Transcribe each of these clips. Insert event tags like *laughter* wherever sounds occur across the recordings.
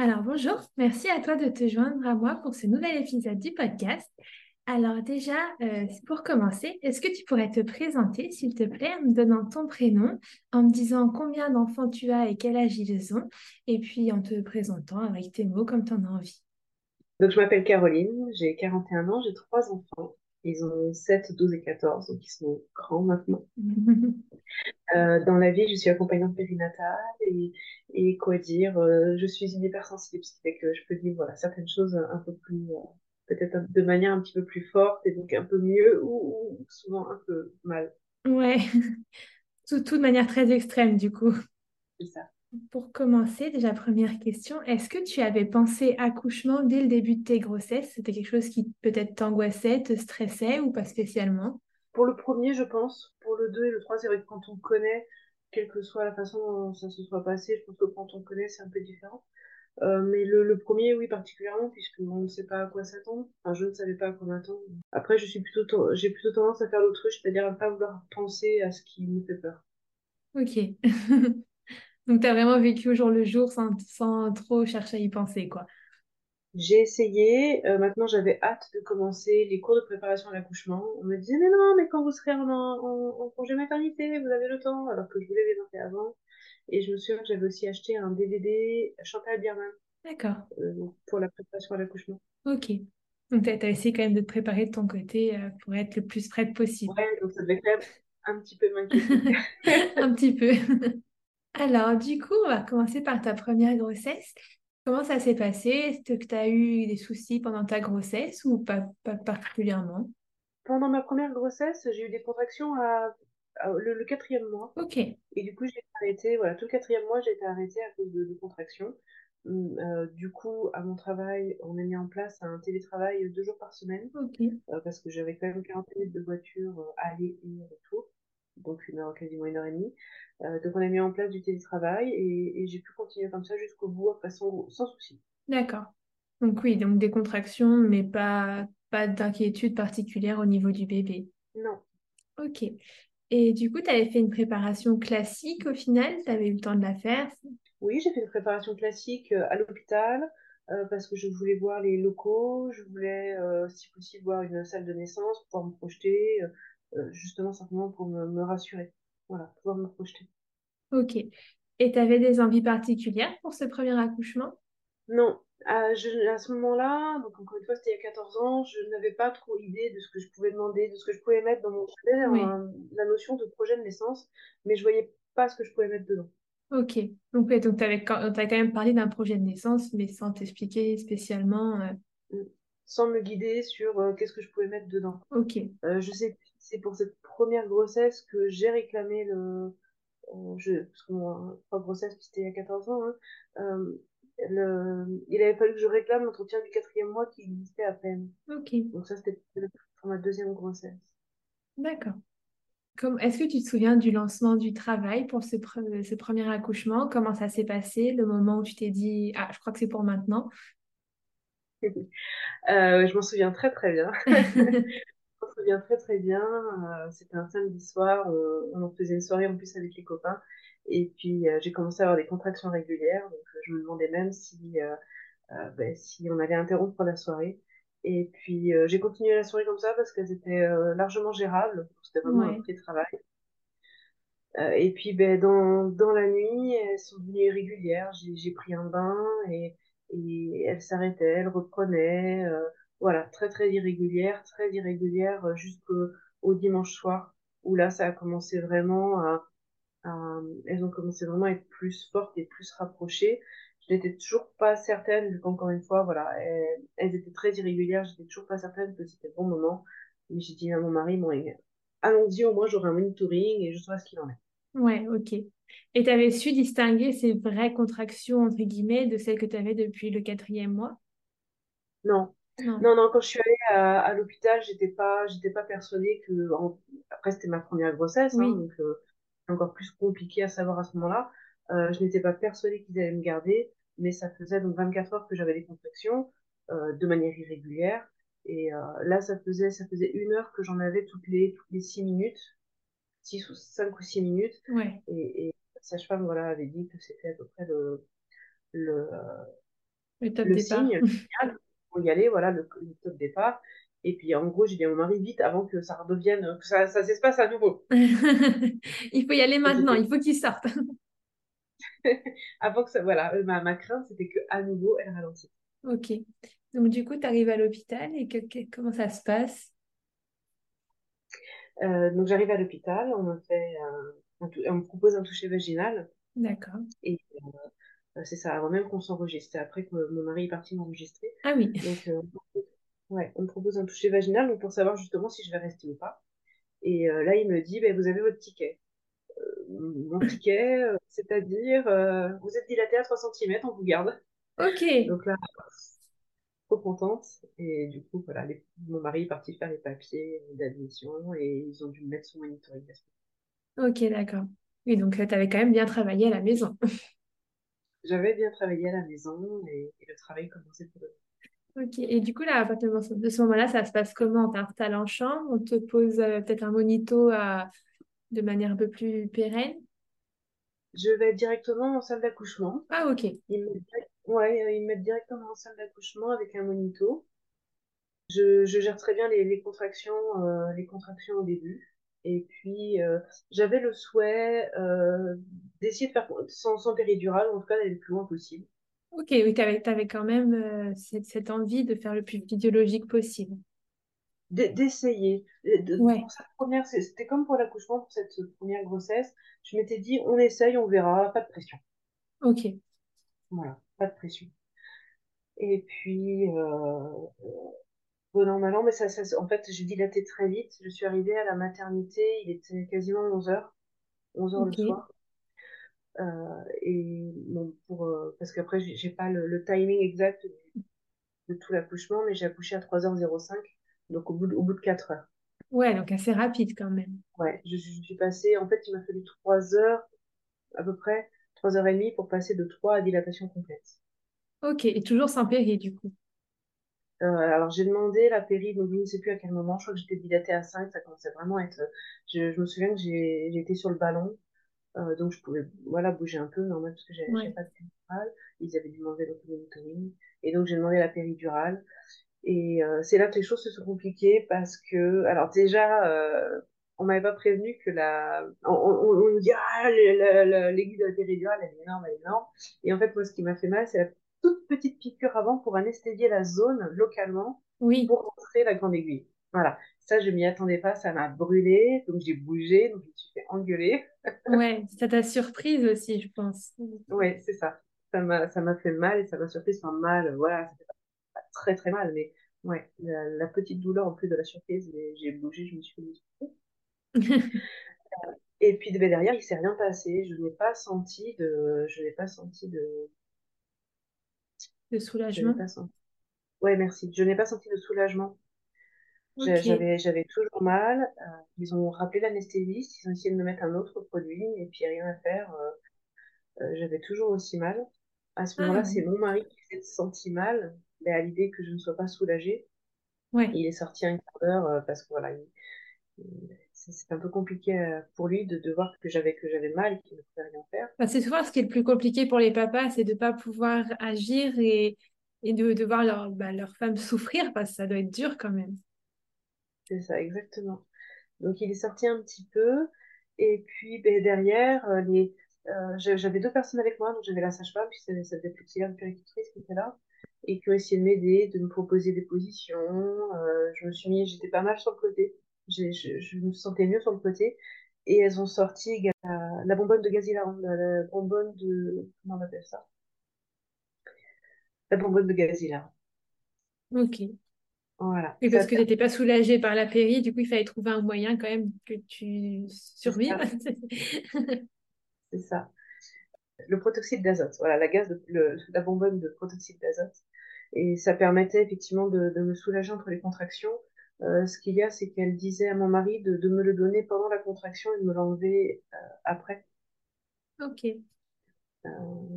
Alors bonjour, merci à toi de te joindre à moi pour ce nouvel épisode du podcast. Alors déjà, euh, pour commencer, est-ce que tu pourrais te présenter, s'il te plaît, en me donnant ton prénom, en me disant combien d'enfants tu as et quel âge ils ont, et puis en te présentant avec tes mots comme tu en as envie? Donc je m'appelle Caroline, j'ai 41 ans, j'ai trois enfants. Ils ont 7, 12 et 14, donc ils sont grands maintenant. *laughs* Euh, dans la vie, je suis accompagnante périnatale et, et quoi dire, euh, je suis une hypersensible, ce qui fait que je peux dire voilà, certaines choses un peu plus, euh, peut-être de manière un petit peu plus forte et donc un peu mieux ou, souvent un peu mal. Ouais, *laughs* tout, tout de manière très extrême du coup. C'est ça. Pour commencer, déjà première question, est-ce que tu avais pensé accouchement dès le début de tes grossesses? C'était quelque chose qui peut-être t'angoissait, te stressait ou pas spécialement? Pour le premier, je pense. Pour le deux et le trois, c'est vrai que quand on connaît, quelle que soit la façon dont ça se soit passé, je pense que quand on connaît, c'est un peu différent. Euh, mais le, premier, oui, particulièrement, puisqu'on ne sait pas à quoi s'attendre. Enfin, je ne savais pas à quoi m'attendre. Après, je suis plutôt, j'ai plutôt tendance à faire l'autruche, c'est-à-dire à ne pas vouloir penser à ce qui me fait peur. Ok. *laughs* Donc, tu as vraiment vécu au jour le jour sans, sans trop chercher à y penser, quoi. J'ai essayé. Euh, maintenant, j'avais hâte de commencer les cours de préparation à l'accouchement. On me disait, mais non, mais quand vous serez en, en, congé maternité, vous avez le temps, alors que je voulais les faire avant. Et je me souviens que j'avais aussi acheté un DVD Chantal Bierman. D'accord. Euh, pour la préparation à l'accouchement. Ok. Donc, tu as, essayé quand même de te préparer de ton côté euh, pour être le plus prête possible. Ouais, donc ça devait quand même un petit peu m'inquiéter. *laughs* un petit peu. *laughs* Alors, du coup, on va commencer par ta première grossesse. Comment ça s'est passé? Est-ce que tu as eu des soucis pendant ta grossesse ou pas, particulièrement? Pendant ma première grossesse, j'ai eu des contractions à, le, quatrième mois. Ok. Et du coup, j'ai arrêté, voilà, tout le quatrième mois, j'ai été arrêtée à cause de, contractions. Hum, euh, du coup, à mon travail, on a mis en place un télétravail deux jours par semaine. Ok. Euh, parce que j'avais quand même 40 minutes de voiture euh, aller et retour donc une heure, quasiment une heure et demie. Euh, donc on a mis en place du télétravail et, j'ai pu continuer comme ça jusqu'au bout, sans, sans souci. D'accord. Donc oui, donc des contractions, mais pas, pas d'inquiétude particulière au niveau du bébé. Non. Ok. Et du coup, tu avais fait une préparation classique au final? Tu avais eu le temps de la faire? Oui, j'ai fait une préparation classique euh, à l'hôpital euh, parce que je voulais voir les locaux, je voulais, si possible, voir une salle de naissance pour pouvoir me projeter, justement simplement pour me, rassurer, voilà, pouvoir me projeter. Ok. Et tu avais des envies particulières pour ce premier accouchement? Non. À, ce moment-là, donc encore une fois, c'était il y a 14 ans, je n'avais pas trop idée de ce que je pouvais demander, de ce que je pouvais mettre dans mon projet, la notion de projet de naissance, mais je voyais pas ce que je pouvais mettre dedans. Ok. Donc, donc tu avais quand même parlé d'un projet de naissance, mais sans t'expliquer spécialement. Euh, mm. Sans me guider sur euh, qu'est-ce que je pouvais mettre dedans. Ok. je sais c'est pour cette première grossesse que j'ai réclamé le. Euh, je, parce que moi, pas grossesse, c'était il y a 14 ans. Hein, euh, le, il avait fallu que je réclame l'entretien du quatrième mois qui existait à peine. Ok. Donc, ça, c'était pour ma deuxième grossesse. D'accord. Est-ce que tu te souviens du lancement du travail pour ce, ce premier accouchement? Comment ça s'est passé? Le moment où tu t'es dit Ah, je crois que c'est pour maintenant euh, Je m'en souviens très très bien. *laughs* Je me souviens très très bien. Euh, c'était un samedi soir. On, en faisait une soirée en plus avec les copains. Et puis euh, j'ai commencé à avoir des contractions régulières. Donc euh, je me demandais même si, ben, si on allait interrompre la soirée. Et puis j'ai continué la soirée comme ça parce qu'elles étaient largement gérables. C'était vraiment un petit travail. et puis ben, dans, dans la nuit, elles sont devenues irrégulières. J'ai pris un bain et, et elles s'arrêtaient, elles reprenaient voilà, très très irrégulière, très irrégulière euh, jusqu'au dimanche soir, où là, ça a commencé vraiment à, elles ont commencé vraiment à être plus fortes et plus rapprochées. Je n'étais toujours pas certaine, vu qu'encore une fois, voilà, elles, étaient très irrégulières, j'étais toujours pas certaine que c'était le bon moment. Mais j'ai dit à mon mari, bon, allons-y, au moins j'aurai un monitoring et je saurai ce qu'il en est. Ouais, ok. Et tu avais su distinguer ces vraies contractions, entre guillemets, de celles que tu avais depuis le quatrième mois? Non. Non. Non, non, quand je suis allée à, à l'hôpital, j'étais pas, j'étais pas persuadée que. en- Après, c'était ma première grossesse, hein, donc euh, c'est encore plus compliqué à savoir à ce moment-là. Euh, je n'étais pas persuadée qu'ils allaient me garder, mais ça faisait donc 24 heures que j'avais des contractions euh, de manière irrégulière. Et euh, là, ça faisait, ça faisait une heure que j'en avais toutes les, toutes les six minutes, six ou cinq ou six minutes. ouais, Et, et la sage-femme, voilà, avait dit que c'était à peu près le, le, le top le départ. signe, pour y aller, voilà, le, le top départ. Et puis, en gros, j'ai dit à mon mari, vite, avant que ça redevienne, que ça, ça s'espace à nouveau. *laughs* Il faut y aller maintenant, il faut qu'il sorte. *laughs* avant que ça, voilà, euh, ma, ma crainte, c'était que à nouveau, elle ralentisse. Ok. Donc, du coup, tu arrives à l'hôpital et que, que- comment ça se passe? Euh, donc, j'arrive à l'hôpital, on me fait, euh, on me propose un toucher vaginal. D'accord. Et euh, c'est ça, avant même qu'on s'enregistre. C'est après que mon mari est parti m'enregistrer. Ah oui, Donc, ouais, on me propose un toucher vaginal donc pour savoir justement si je vais rester ou pas. Et là, il me dit, ben, vous avez votre ticket. Mon ticket, c'est-à-dire, euh, vous êtes dilaté à 3 cm, on vous garde. ok. Donc là, trop contente. Et du coup, voilà, les- mon mari est parti faire les papiers d'admission et ils ont dû me mettre sous monitoring. Ok, d'accord. Oui, donc tu avais quand même bien travaillé à la maison. *laughs* J'avais bien travaillé à la maison et, et le travail commençait pour eux. Ok, et du coup, là, à partir de ce moment-là, ça se passe comment? T'installe en chambre, on te pose euh, peut-être un monito à- de manière un peu plus pérenne? Je vais directement en salle d'accouchement. Ah, ok. Ils me, mettent- ouais, euh, ils me mettent directement en salle d'accouchement avec un monito. Je, je gère très bien les, les contractions, euh, les contractions au début. Et puis, euh, j'avais le souhait euh, d'essayer de faire sans, sans péridurale, en tout cas d'aller le plus loin possible. Ok, oui, tu avais, quand même cette, cette envie de faire le plus physiologique possible. D'essayer. De- Ouais, pour cette première, c'était comme pour l'accouchement, pour cette première grossesse. Je m'étais dit, on essaye, on verra, pas de pression. ok. Voilà, pas de pression. Et puis, euh, bon an, mal an, mais ça, ça, en fait, j'ai dilaté très vite. Je suis arrivée à la maternité, il était quasiment 11 heures, 11 heures le Ok. soir. Euh, et bon, pour, euh, parce qu'après, j'ai j'ai pas le, le timing exact de tout l'accouchement, mais j'ai accouché à 3h05, donc au bout de, au bout de 4 heures. Ouais, donc assez rapide quand même. Ouais, je, je suis passée, en fait, il m'a fallu 3 heures, à peu près, 3 heures et demie pour passer de 3 à dilatation complète. Ok, et toujours sans péri, du coup. Euh, alors j'ai demandé la péri, donc je ne sais plus à quel moment, je crois que j'étais dilatée à 5, ça commençait vraiment à être... Je, je me souviens que j'ai été sur le ballon, euh, donc je pouvais voilà, bouger un peu, normal, parce que j'avais Ouais. pas de péridurale. Ils avaient dû demander l'automonitoring. Et donc j'ai demandé la péridurale. Et euh, c'est là que les choses se sont compliquées parce que, alors déjà, euh, on m'avait pas prévenu que la... On, on, on nous dit, ah, l'aiguille de la péridurale, elle est énorme, elle est énorme. Et en fait, moi, ce qui m'a fait mal, c'est la toute petite piqûre avant pour anesthésier la zone localement Oui, pour rentrer la grande aiguille. Voilà. Ça, je m'y attendais pas, ça m'a brûlé, donc j'ai bougé, donc je me suis fait engueuler. *laughs* ouais, ça t'a surprise aussi, je pense. Ouais, c'est ça. Ça m'a, ça m'a fait mal et ça m'a surprise, enfin mal, voilà, pas très très mal, mais ouais, la, la petite douleur en plus de la surprise, j'ai bougé, je me suis fait *laughs* Et puis ben, derrière, il s'est rien passé, je n'ai pas senti de, je n'ai pas senti de, De soulagement. pas senti. Ouais, merci. Je n'ai pas senti de soulagement. J'avais toujours mal. Euh, ils ont rappelé l'anesthésiste, ils ont essayé de me mettre un autre produit, et puis rien à faire. euh, euh, j'avais toujours aussi mal. À ce Ah, moment-là, c'est mon mari qui s'est senti mal, mais à l'idée que je ne sois pas soulagée. ouais. Il est sorti un quart d'heure euh, parce que voilà, il- il- c'est un peu compliqué euh, pour lui de, de voir que j'avais que j'avais mal et qu'il ne pouvait rien faire. Bah, c'est souvent ce qui est le plus compliqué pour les papas, c'est de ne pas pouvoir agir et, et de, de voir leur, bah, leur femme *laughs* souffrir, parce que ça doit être dur quand même. C'est ça, exactement. Donc il est sorti un petit peu. Et puis ben, derrière, euh, les, euh, j'avais deux personnes avec moi. Donc j'avais la sage-femme, puis cette cette auxiliaire de puéricultrice qui était là, et qui ont essayé de m'aider, de me proposer des positions. Euh, je me suis mis, j'étais pas mal sur le côté. Je, je me sentais mieux sur le côté. Et elles ont sorti la, la bonbonne de gaz hilarant, la, la bonbonne de... Comment on appelle ça? La bonbonne de gaz hilarant. Ok. Voilà. Et parce que tu n'étais pas soulagée par la péri, du coup, il fallait trouver un moyen quand même que tu survives. C'est ça. *laughs* Le protoxyde d'azote, voilà, la gaz, de, la bonbonne de protoxyde d'azote. Et ça permettait effectivement de, me soulager entre les contractions. Euh, ce qu'il y a, c'est qu'elle disait à mon mari de, me le donner pendant la contraction et de me l'enlever euh, après. Ok. Euh,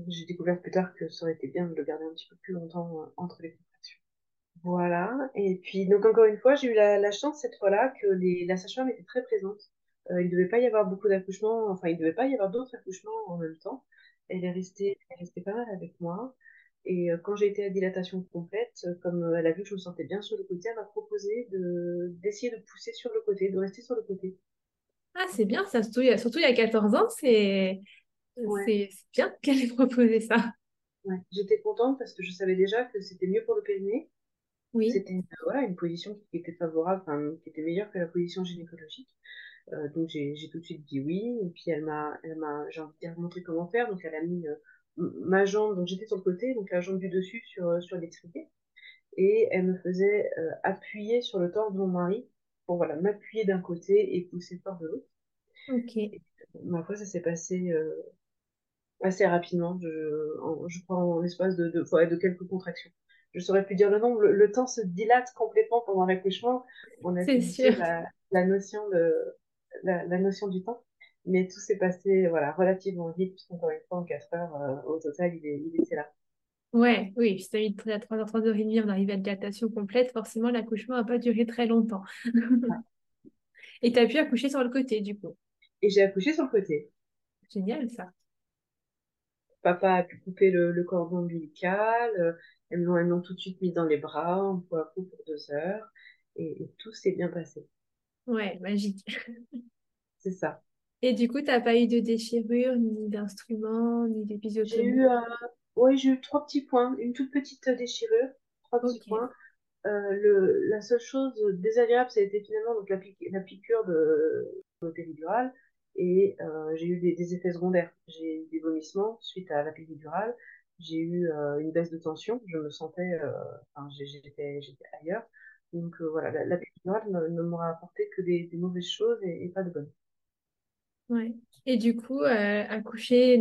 j'ai découvert plus tard que ça aurait été bien de le garder un petit peu plus longtemps entre les contractions. Voilà. Et puis, donc encore une fois, j'ai eu la, chance cette fois-là que les, la sage-femme était très présente. il ne devait pas y avoir beaucoup d'accouchements, enfin, il ne devait pas y avoir d'autres accouchements en même temps. Elle est restée, elle est restée pas mal avec moi. Et euh, quand j'ai été à dilatation complète, euh, comme euh, elle a vu que je me sentais bien sur le côté, elle m'a proposé de, d'essayer de pousser sur le côté, de rester sur le côté. Ah, c'est bien, ça, surtout, surtout il y a 14 ans, c'est, c'est, bien *laughs* qu'elle ait proposé ça. Ouais. J'étais contente parce que je savais déjà que c'était mieux pour le périnée. Oui. C'était voilà, une position qui était favorable, qui était meilleure que la position gynécologique. Donc j'ai, tout de suite dit oui. Et puis elle m'a, elle m'a, j'ai envie de montrer comment faire. Donc elle a mis ma jambe, donc j'étais sur le côté, donc la jambe du dessus sur, euh, sur l'extrémité, et elle me faisait euh, appuyer sur le torse de mon mari pour voilà, m'appuyer d'un côté et pousser fort de l'autre. Ok. ma foi, ça s'est passé euh, assez rapidement, je, je crois en l'espace de, de, de, quelques contractions. Je saurais plus dire le nombre, le, temps se dilate complètement pendant l'accouchement. On a. La, la, notion de, la, la notion du temps. Mais tout s'est passé voilà, relativement vite, encore une fois, en 4 heures, euh, au total, il, est, il était là. Ouais, oui, tu as mis à 3h, 3h30, on arrive à dilatation complète, forcément, l'accouchement n'a pas duré très longtemps. *laughs* Et tu as pu accoucher sur le côté, du coup. Et j'ai accouché sur le côté. Génial, ça. Papa a pu couper le, cordon ombilical, euh, elles m'ont tout de suite mis dans les bras, en coup à coup pour deux heures, et, et tout s'est bien passé. Ouais, magique. C'est ça. Et du coup, tu n'as pas eu de déchirure, ni d'instrument, ni d'épisotomie J'ai eu, euh, ouais, j'ai eu trois petits points, une toute petite déchirure, trois petits points. Euh, le, la seule chose désagréable, ça a été finalement donc, la, piqûre de, de péridurale et euh, j'ai eu des, effets secondaires. J'ai eu des vomissements suite à la péridurale, j'ai eu une baisse de tension, je me sentais, enfin, j'étais ailleurs. Donc voilà, la, péridurale ne, m'aura apporté que des, mauvaises choses et pas de bonnes. Ouais. Et du coup, euh, accoucher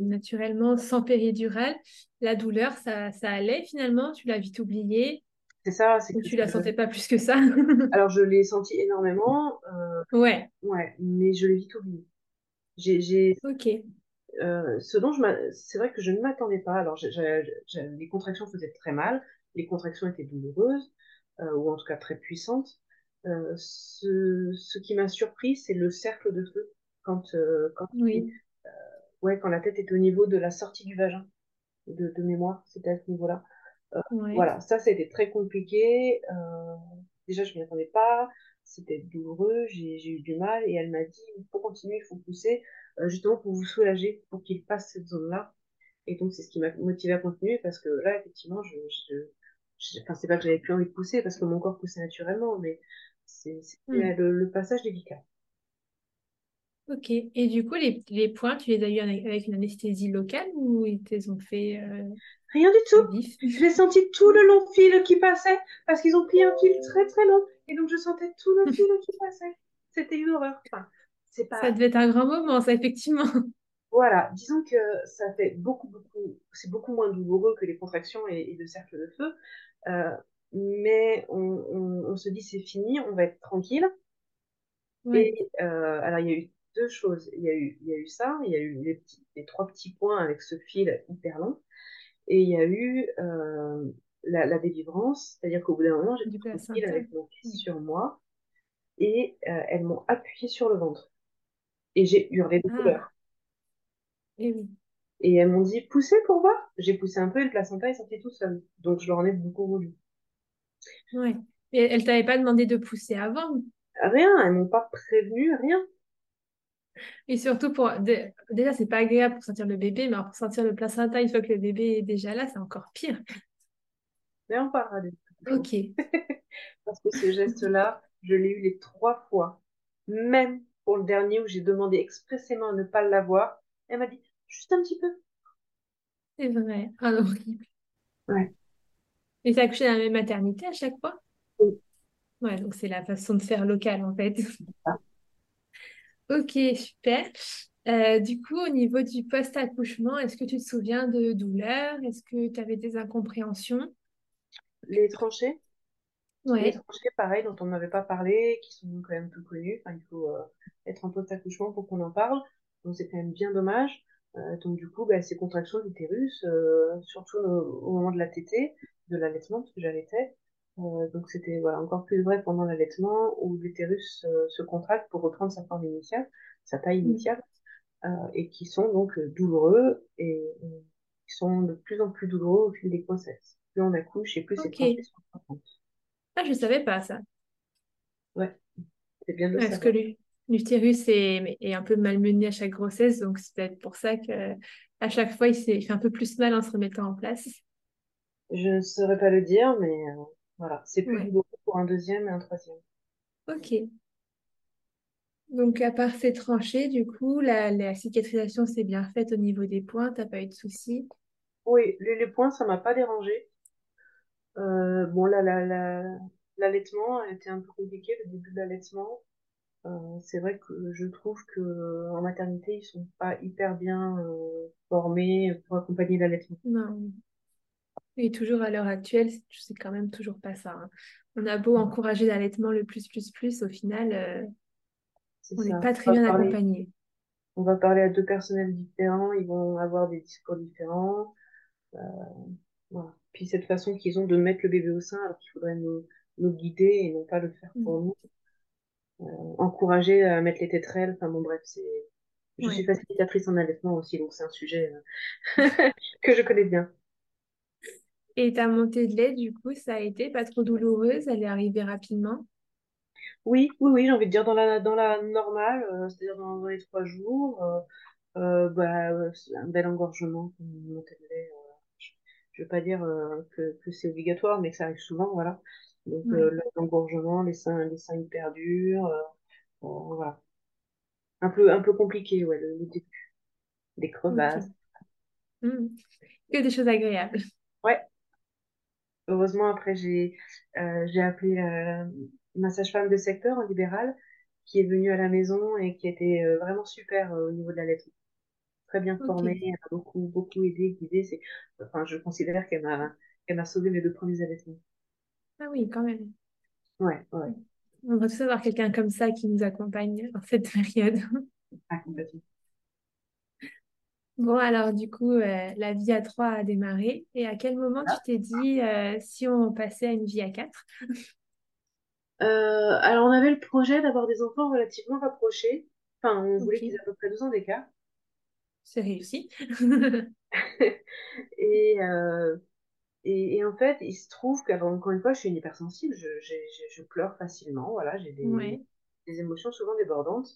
naturellement sans péridurale, la douleur, ça, ça allait finalement? Tu l'as vite oublié C'est ça. C'est Ou tu la sentais pas plus que ça? *laughs* Alors, je l'ai senti énormément. Euh, ouais. Ouais, mais je l'ai vite oublié. J'ai. Ok. Euh, ce dont je c'est vrai que je ne m'attendais pas. Alors, les contractions faisaient très mal, les contractions étaient douloureuses, ou en tout cas très puissantes. ce, ce qui m'a surpris, c'est le cercle de feu quand, euh, quand, oui. Euh, ouais, quand la tête est au niveau de la sortie du vagin, de, de mémoire, c'était à ce niveau-là. Euh, voilà, ça, c'était très compliqué. déjà, je ne m'y attendais pas. C'était douloureux, j'ai eu du mal. Et elle m'a dit, il faut continuer, il faut pousser, justement pour vous soulager, pour qu'il passe cette zone-là. Et donc, c'est ce qui m'a motivé à continuer parce que là, effectivement, je, je, enfin, c'est pas que j'avais plus envie de pousser parce que mon corps poussait naturellement, mais c'est hmm. le, le, passage délicat. Ok. Et du coup, les, les points, tu les as eu avec une anesthésie locale ou ils te ont fait euh, Rien du tout. Je l'ai senti tout le long fil qui passait parce qu'ils ont pris un fil très très long et donc je sentais tout le fil qui *laughs* passait. C'était une horreur. c'est pas... Ça devait être un grand moment, ça, effectivement. *laughs* Voilà, disons que ça fait beaucoup, beaucoup, c'est beaucoup moins douloureux que les contractions et, le cercle de feu. Euh, mais on, on, se dit c'est fini, on va être tranquille. Et euh, alors, il y a eu deux choses. Il y a eu, il y a eu ça, il y a eu les, petits, les trois petits points avec ce fil hyper long, et il y a eu euh, la, la, délivrance, c'est-à-dire qu'au bout d'un moment, j'ai pris fil avec mon fils sur moi, et euh, elles m'ont appuyé sur le ventre. Et j'ai hurlé de ah. douleur. Et oui. Et elles m'ont dit, poussez pour voir. J'ai poussé un peu et le placenta est sorti tout seul. Donc je leur en ai beaucoup voulu. Ouais. Et elles t'avaient pas demandé de pousser avant? Rien, elles m'ont pas prévenu, rien. Et surtout, pour déjà, c'est pas agréable pour sentir le bébé, mais pour sentir le placenta une fois que le bébé est déjà là, c'est encore pire. Mais on parlera de Ok. *laughs* Parce que ce geste-là, je l'ai eu les trois fois. Même pour le dernier où j'ai demandé expressément à ne pas l'avoir, elle m'a dit juste un petit peu. C'est vrai. Ah, horrible. Ouais. Et t'as accouché dans la même maternité à chaque fois? Oui. Ouais, donc c'est la façon de faire locale en fait. Ah. *laughs* Ok, super. Euh, du coup, au niveau du post-accouchement, est-ce que tu te souviens de douleurs? Est-ce que tu avais des incompréhensions? Les tranchées, les Ouais, tranchées, pareil, dont on n'avait pas parlé, qui sont quand même peu connues. Enfin, il faut euh, être en post-accouchement pour qu'on en parle. Donc c'est quand même bien dommage. Euh, donc du coup, bah, ces contractions d'utérus, euh, surtout au, moment de la tétée, de l'allaitement, parce que j'allaitais. Euh, donc c'était voilà, encore plus vrai pendant l'allaitement, où l'utérus euh, se contracte pour reprendre sa forme initiale, sa taille Mm. initiale. euh, et qui sont donc douloureux et, qui sont de plus en plus douloureux au fil des grossesses. Plus on accouche et plus ces tranchées ok. sont importantes. Ah, je savais pas ça. Ouais, c'est bien de Parce savoir. L'utérus est, est un peu malmené à chaque grossesse, donc c'est peut-être pour ça que à chaque fois, il, fait un peu plus mal en se remettant en place. Je ne saurais pas le dire, mais euh, voilà, c'est plus Ouais, douloureux pour un deuxième et un troisième. ok. Donc, à part ces tranchées, du coup, la, la cicatrisation s'est bien faite au niveau des points, t'as pas eu de soucis? Oui, les, les points, ça m'a pas dérangé. Euh, bon, là, la, la, l'allaitement a été un peu compliqué, le début de l'allaitement. Euh, c'est vrai que je trouve que en maternité, ils sont pas hyper bien euh, formés pour accompagner l'allaitement. Non. Et toujours à l'heure actuelle, c'est quand même toujours pas ça. hein. On a beau encourager l'allaitement le plus, plus, plus, au final, euh, C'est on n'est pas très bien parler, accompagné. on va parler à deux personnels différents, ils vont avoir des discours différents. Euh, voilà. Puis cette façon qu'ils ont de mettre le bébé au sein alors qu'il faudrait nous, nous guider et non pas le faire pour nous. Euh, encourager à mettre les tétrelles. Enfin bon, bref, c'est. Je suis facilitatrice en allaitement aussi, donc c'est un sujet euh, *laughs* que je connais bien. Et ta montée de lait, du coup, ça a été pas trop douloureuse, elle est arrivée rapidement? Oui, oui, oui, j'ai envie de dire dans la, dans la normale, euh, c'est-à-dire dans, dans les trois jours, euh, euh, bah, euh, c'est un bel engorgement, une montée de lait. euh, je je veux pas dire euh, que, que c'est obligatoire, mais que ça arrive souvent, voilà. Donc euh, Ouais. l'engorgement, les seins, les seins hyper durs, euh, euh, voilà. Un peu, un peu compliqué, ouais, le, le début. Des crevasses. Ok. Mm. Que des choses agréables. Ouais, heureusement, après, j'ai euh, j'ai appelé euh, ma sage-femme de secteur en libéral, qui est venue à la maison et qui était euh, vraiment super euh, au niveau de la lettre. Très bien formée, Ok. elle m'a beaucoup, beaucoup aidé, guidé. C'est, enfin, je considère qu'elle m'a qu'elle m'a sauvé mes deux premiers allaitements. Ah oui, quand même. Ouais, ouais, On va tous avoir quelqu'un comme ça qui nous accompagne en cette *laughs* période. ah, complètement. Bon, alors du coup, euh, la vie à trois a démarré. Et à quel moment tu t'es dit euh, si on passait à une vie à quatre? Euh, alors, on avait le projet d'avoir des enfants relativement rapprochés. Enfin, on voulait qu'ils aient à peu près deux ans d'écart. c'est réussi. *laughs* *laughs* Et, euh, et, et en fait, il se trouve qu'encore une fois, je suis une hypersensible, je, j'ai- je pleure facilement, voilà, j'ai des, des émotions souvent débordantes.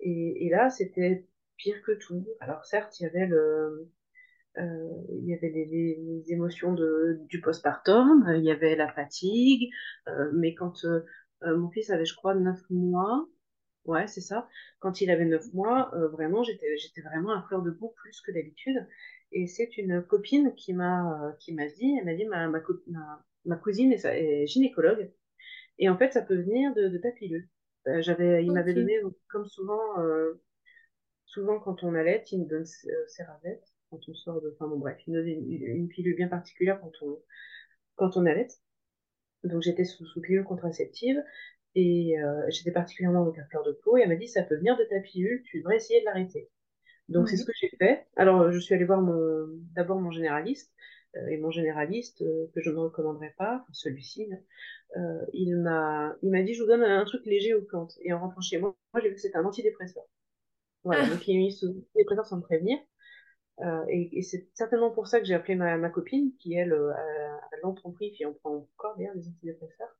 Et, et là, c'était pire que tout. Alors certes, il y avait le, euh, il y avait les, les- les émotions de, du postpartum, euh, il y avait la fatigue, euh, mais quand euh, euh, mon fils avait, je crois, neuf mois, Ouais, c'est ça. Quand il avait neuf mois, euh, vraiment, j'étais, j'étais vraiment à fleur de peau plus que d'habitude. Et c'est une copine qui m'a, euh, qui m'a dit, elle m'a dit, ma, ma, ma, ma cousine est, gynécologue. Et en fait, ça peut venir de, de ta pilule. Euh, j'avais, il m'avait donné, comme souvent, euh, souvent quand on allait, il me donne euh, Cerazette, quand on sort de, enfin bon, bref, il me donne une, une pilule bien particulière quand on, quand on allait. Donc j'étais sous, sous pilule contraceptive et euh, j'étais particulièrement avec un fleur de peau et elle m'a dit ça peut venir de ta pilule, tu devrais essayer de l'arrêter. Donc c'est ce que j'ai fait. Alors je suis allée voir mon d'abord mon généraliste euh, et mon généraliste euh, que je ne recommanderais pas, enfin, celui-ci, euh, il m'a il m'a dit je vous donne un truc léger aux plantes et en rentrant chez moi, moi j'ai vu que c'était un antidépresseur. Voilà, donc il m'a mis sous antidépresseur sans me prévenir. Euh, et, et c'est certainement pour ça que j'ai appelé ma, ma copine, qui elle euh, a, a l'entrepris, puis on prend encore bien des antidépresseurs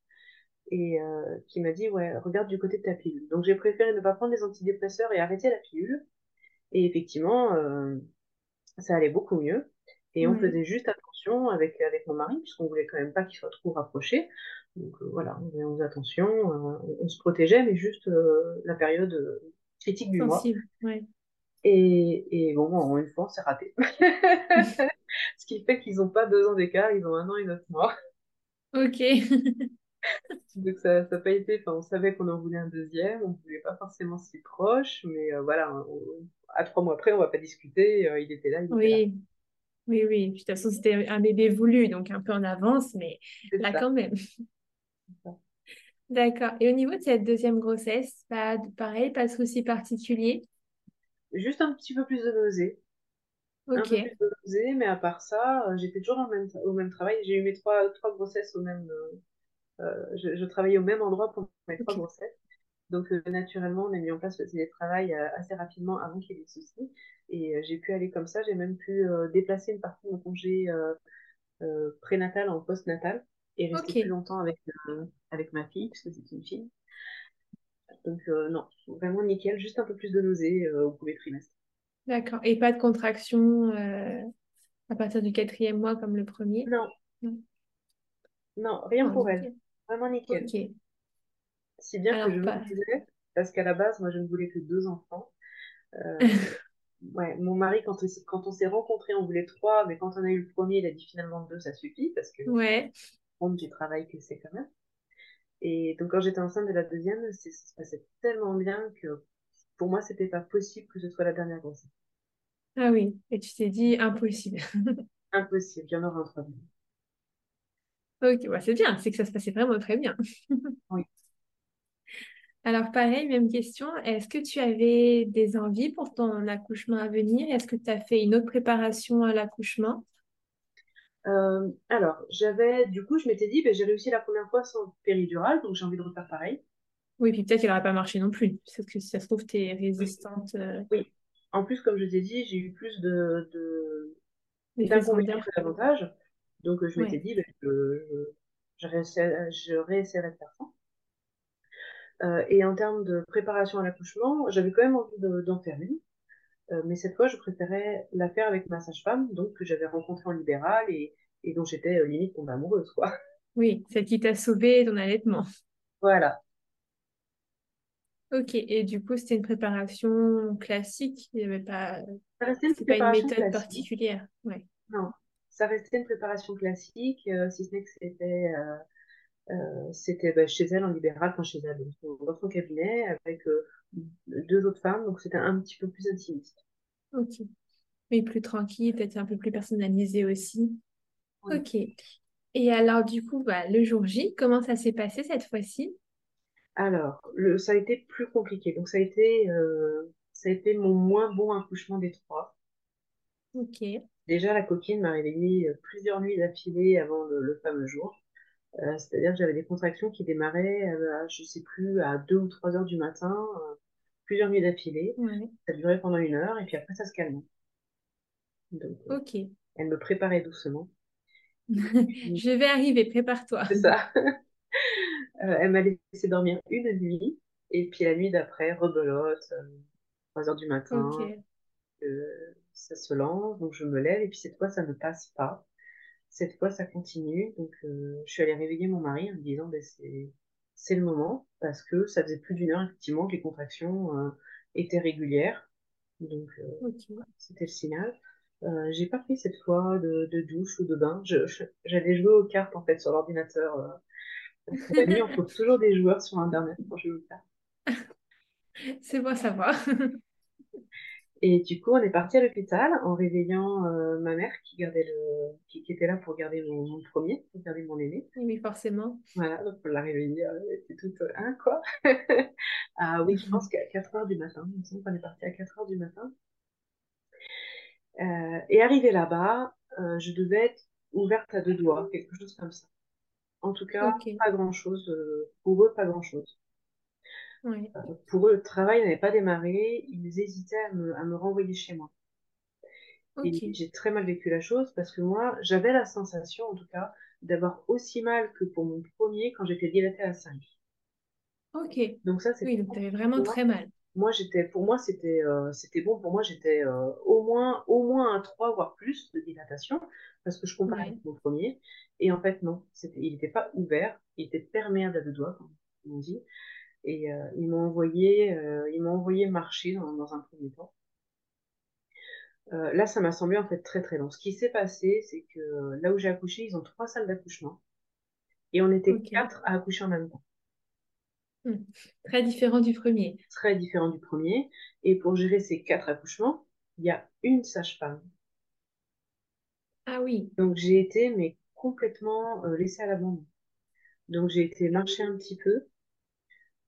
et euh, qui m'a dit ouais regarde du côté de ta pilule donc j'ai préféré ne pas prendre les antidépresseurs et arrêter la pilule et effectivement euh, ça allait beaucoup mieux. Et on faisait juste attention avec avec mon mari puisqu'on voulait quand même pas qu'il soit trop rapproché. Donc euh, voilà on faisait on faisait attention euh, on, on se protégeait mais juste la période critique du mois. Sensible, ouais. et, et bon, bon une fois on s'est raté. *laughs* Ce qui fait qu'ils ont pas deux ans d'écart ils ont un an et neuf mois. Ok. *laughs* *laughs* Donc ça n'a pas été, enfin, on savait qu'on en voulait un deuxième, on ne voulait pas forcément si proche, mais euh, voilà, on- à trois mois après, on va pas discuter, euh, il était là, il était là. Oui, oui, oui. De toute façon, c'était un bébé voulu, donc un peu en avance, mais là ça. quand même. D'accord. Et au niveau de cette deuxième grossesse, pas de- pareil, pas de souci particulier. Juste un petit peu plus de nausée, un Ok, peu plus de nausée, mais à part ça, euh, j'étais toujours au même, au même travail. J'ai eu mes trois, trois grossesses au même, je, je travaillais au même endroit pour mes trois grossesses. Donc, euh, naturellement, on a mis en place le télétravail euh, assez rapidement avant qu'il y ait des soucis. Et euh, j'ai pu aller comme ça. J'ai même pu euh, déplacer une partie de mon congé euh, euh, prénatal en postnatal et rester plus longtemps avec, euh, avec ma fille, puisque c'est une fille. Donc, euh, non, vraiment nickel. Juste un peu plus de nausée euh, au premier trimestre. D'accord. Et pas de contraction euh, à partir du quatrième mois comme le premier? Non, Non. non, rien Oh, pour elle. Vraiment nickel. Si bien que je Alors, me pas. disais, parce qu'à la base, moi, je ne voulais que deux enfants. Euh, *laughs* Ouais, mon mari, quand on, s'est- quand on s'est rencontrés, on voulait trois, mais quand on a eu le premier, il a dit finalement deux, ça suffit, parce que Ouais. du travail que c'est quand même. Et donc, quand j'étais enceinte de la deuxième, c'est- ça se passait tellement bien que pour moi, c'était pas possible que ce soit la dernière grossesse. Ah oui. Et tu t'es dit impossible. *laughs* Impossible, il y en aura un troisième. Ok, ouais, c'est bien. C'est que ça se passait vraiment très bien. *laughs* Oui. Alors, pareil, même question. Est-ce que tu avais des envies pour ton accouchement à venir? Est-ce que tu as fait une autre préparation à l'accouchement? Euh, alors, j'avais, du coup, je m'étais dit, ben, j'ai réussi la première fois sans péridurale, donc j'ai envie de refaire pareil. Oui, puis peut-être qu'il n'aurait pas marché non plus. Parce que si ça se trouve, tu es résistante euh, Oui. En plus, comme je t'ai dit, j'ai eu plus de, de, que d'avantages. Donc, je m'étais dit, ben, je, je, je, réessaie- je réessaierai de faire ça. Euh, et en termes de préparation à l'accouchement, j'avais quand même envie de- d'en faire une. Euh, mais cette fois, je préférais la faire avec ma sage-femme, donc que j'avais rencontrée en libéral et, et dont j'étais euh, limite tombée amoureuse, quoi. Oui, celle qui t'a sauvé ton allaitement. Voilà. Ok, et du coup, c'était une préparation classique? Il y avait pas... Une pas une méthode classique. particulière? Ouais. Non, ça restait une préparation classique, euh, si ce n'est que c'était euh, euh, c'était bah, chez elle en libéral, enfin chez elle, dans son cabinet, avec euh, deux autres femmes, donc c'était un petit peu plus intimiste. Ok. Oui, plus tranquille, peut-être un peu plus personnalisé aussi. Oui. Ok. Et alors, du coup, bah, le jour J, comment ça s'est passé cette fois-ci? Alors, le, ça a été plus compliqué. Donc, ça a été, euh, ça a été mon moins bon accouchement des trois. Ok. Déjà, la coquine m'a réveillée euh, plusieurs nuits d'affilée avant le, le fameux jour. Euh, c'est-à-dire que j'avais des contractions qui démarraient, euh, à, je sais plus, à 2 ou 3 heures du matin, euh, plusieurs nuits d'affilée. Ouais. Ça durait pendant une heure et puis après, ça se calmait. Donc, Ok. elle me préparait doucement. *laughs* Je vais arriver, prépare-toi. c'est ça. *laughs* Euh, elle m'a laissé dormir une nuit et puis la nuit d'après, rebelote, euh, 3 heures du matin. Ça se lance, donc je me lève et puis cette fois ça ne passe pas. Cette fois ça continue, donc euh, je suis allée réveiller mon mari en me disant ben, c'est c'est le moment parce que ça faisait plus d'une heure effectivement que les contractions euh, étaient régulières, donc euh, c'était le signal. J'ai pas pris cette fois de, de douche ou de bain. J'allais jouer aux cartes en fait sur l'ordinateur. on *laughs* trouve toujours des joueurs sur Internet pour jouer aux cartes. C'est bon à savoir. Et du coup, on est parti à l'hôpital en réveillant euh, ma mère qui gardait le, qui, qui était là pour garder mon, mon premier, pour garder mon aîné. Oui, forcément. Voilà, donc on l'a réveillée, euh, elle était toute, euh, hein, quoi? *laughs* Ah oui, je pense qu'à 4 heures du matin, il me semble qu'on est parti à 4 heures du matin. Euh, et arrivé là-bas, euh, je devais être ouverte à deux doigts, quelque chose comme ça. En tout cas, pas grand-chose, pour eux, pas grand-chose. Euh, pour eux, le travail n'avait pas démarré, ils hésitaient à me, à me renvoyer chez moi. Et Ok. j'ai très mal vécu la chose parce que moi, j'avais la sensation, en tout cas, d'avoir aussi mal que pour mon premier quand j'étais dilatée à 5. Ok. Donc ça, c'est Oui, donc tu avais vraiment moi. très mal. Moi, j'étais, pour moi, c'était, euh, c'était bon. Pour moi, j'étais euh, au moins, au moins un 3 voire plus de dilatation parce que je comparais Ouais. avec mon premier. Et en fait, non, c'était, il n'était pas ouvert, il était perméable à deux doigts, comme on dit. Et euh, ils m'ont envoyé, euh, ils m'ont envoyé marcher dans, dans un premier temps. Euh, là, ça m'a semblé en fait très très long. Ce qui s'est passé, c'est que là où j'ai accouché, ils ont trois salles d'accouchement. Et on était quatre à accoucher en même temps. Hmm. Très différent du premier. Très différent du premier. Et pour gérer ces quatre accouchements, il y a une sage-femme. Ah oui. Donc j'ai été mais complètement euh, laissée à l'abandon. Donc j'ai été marcher un petit peu.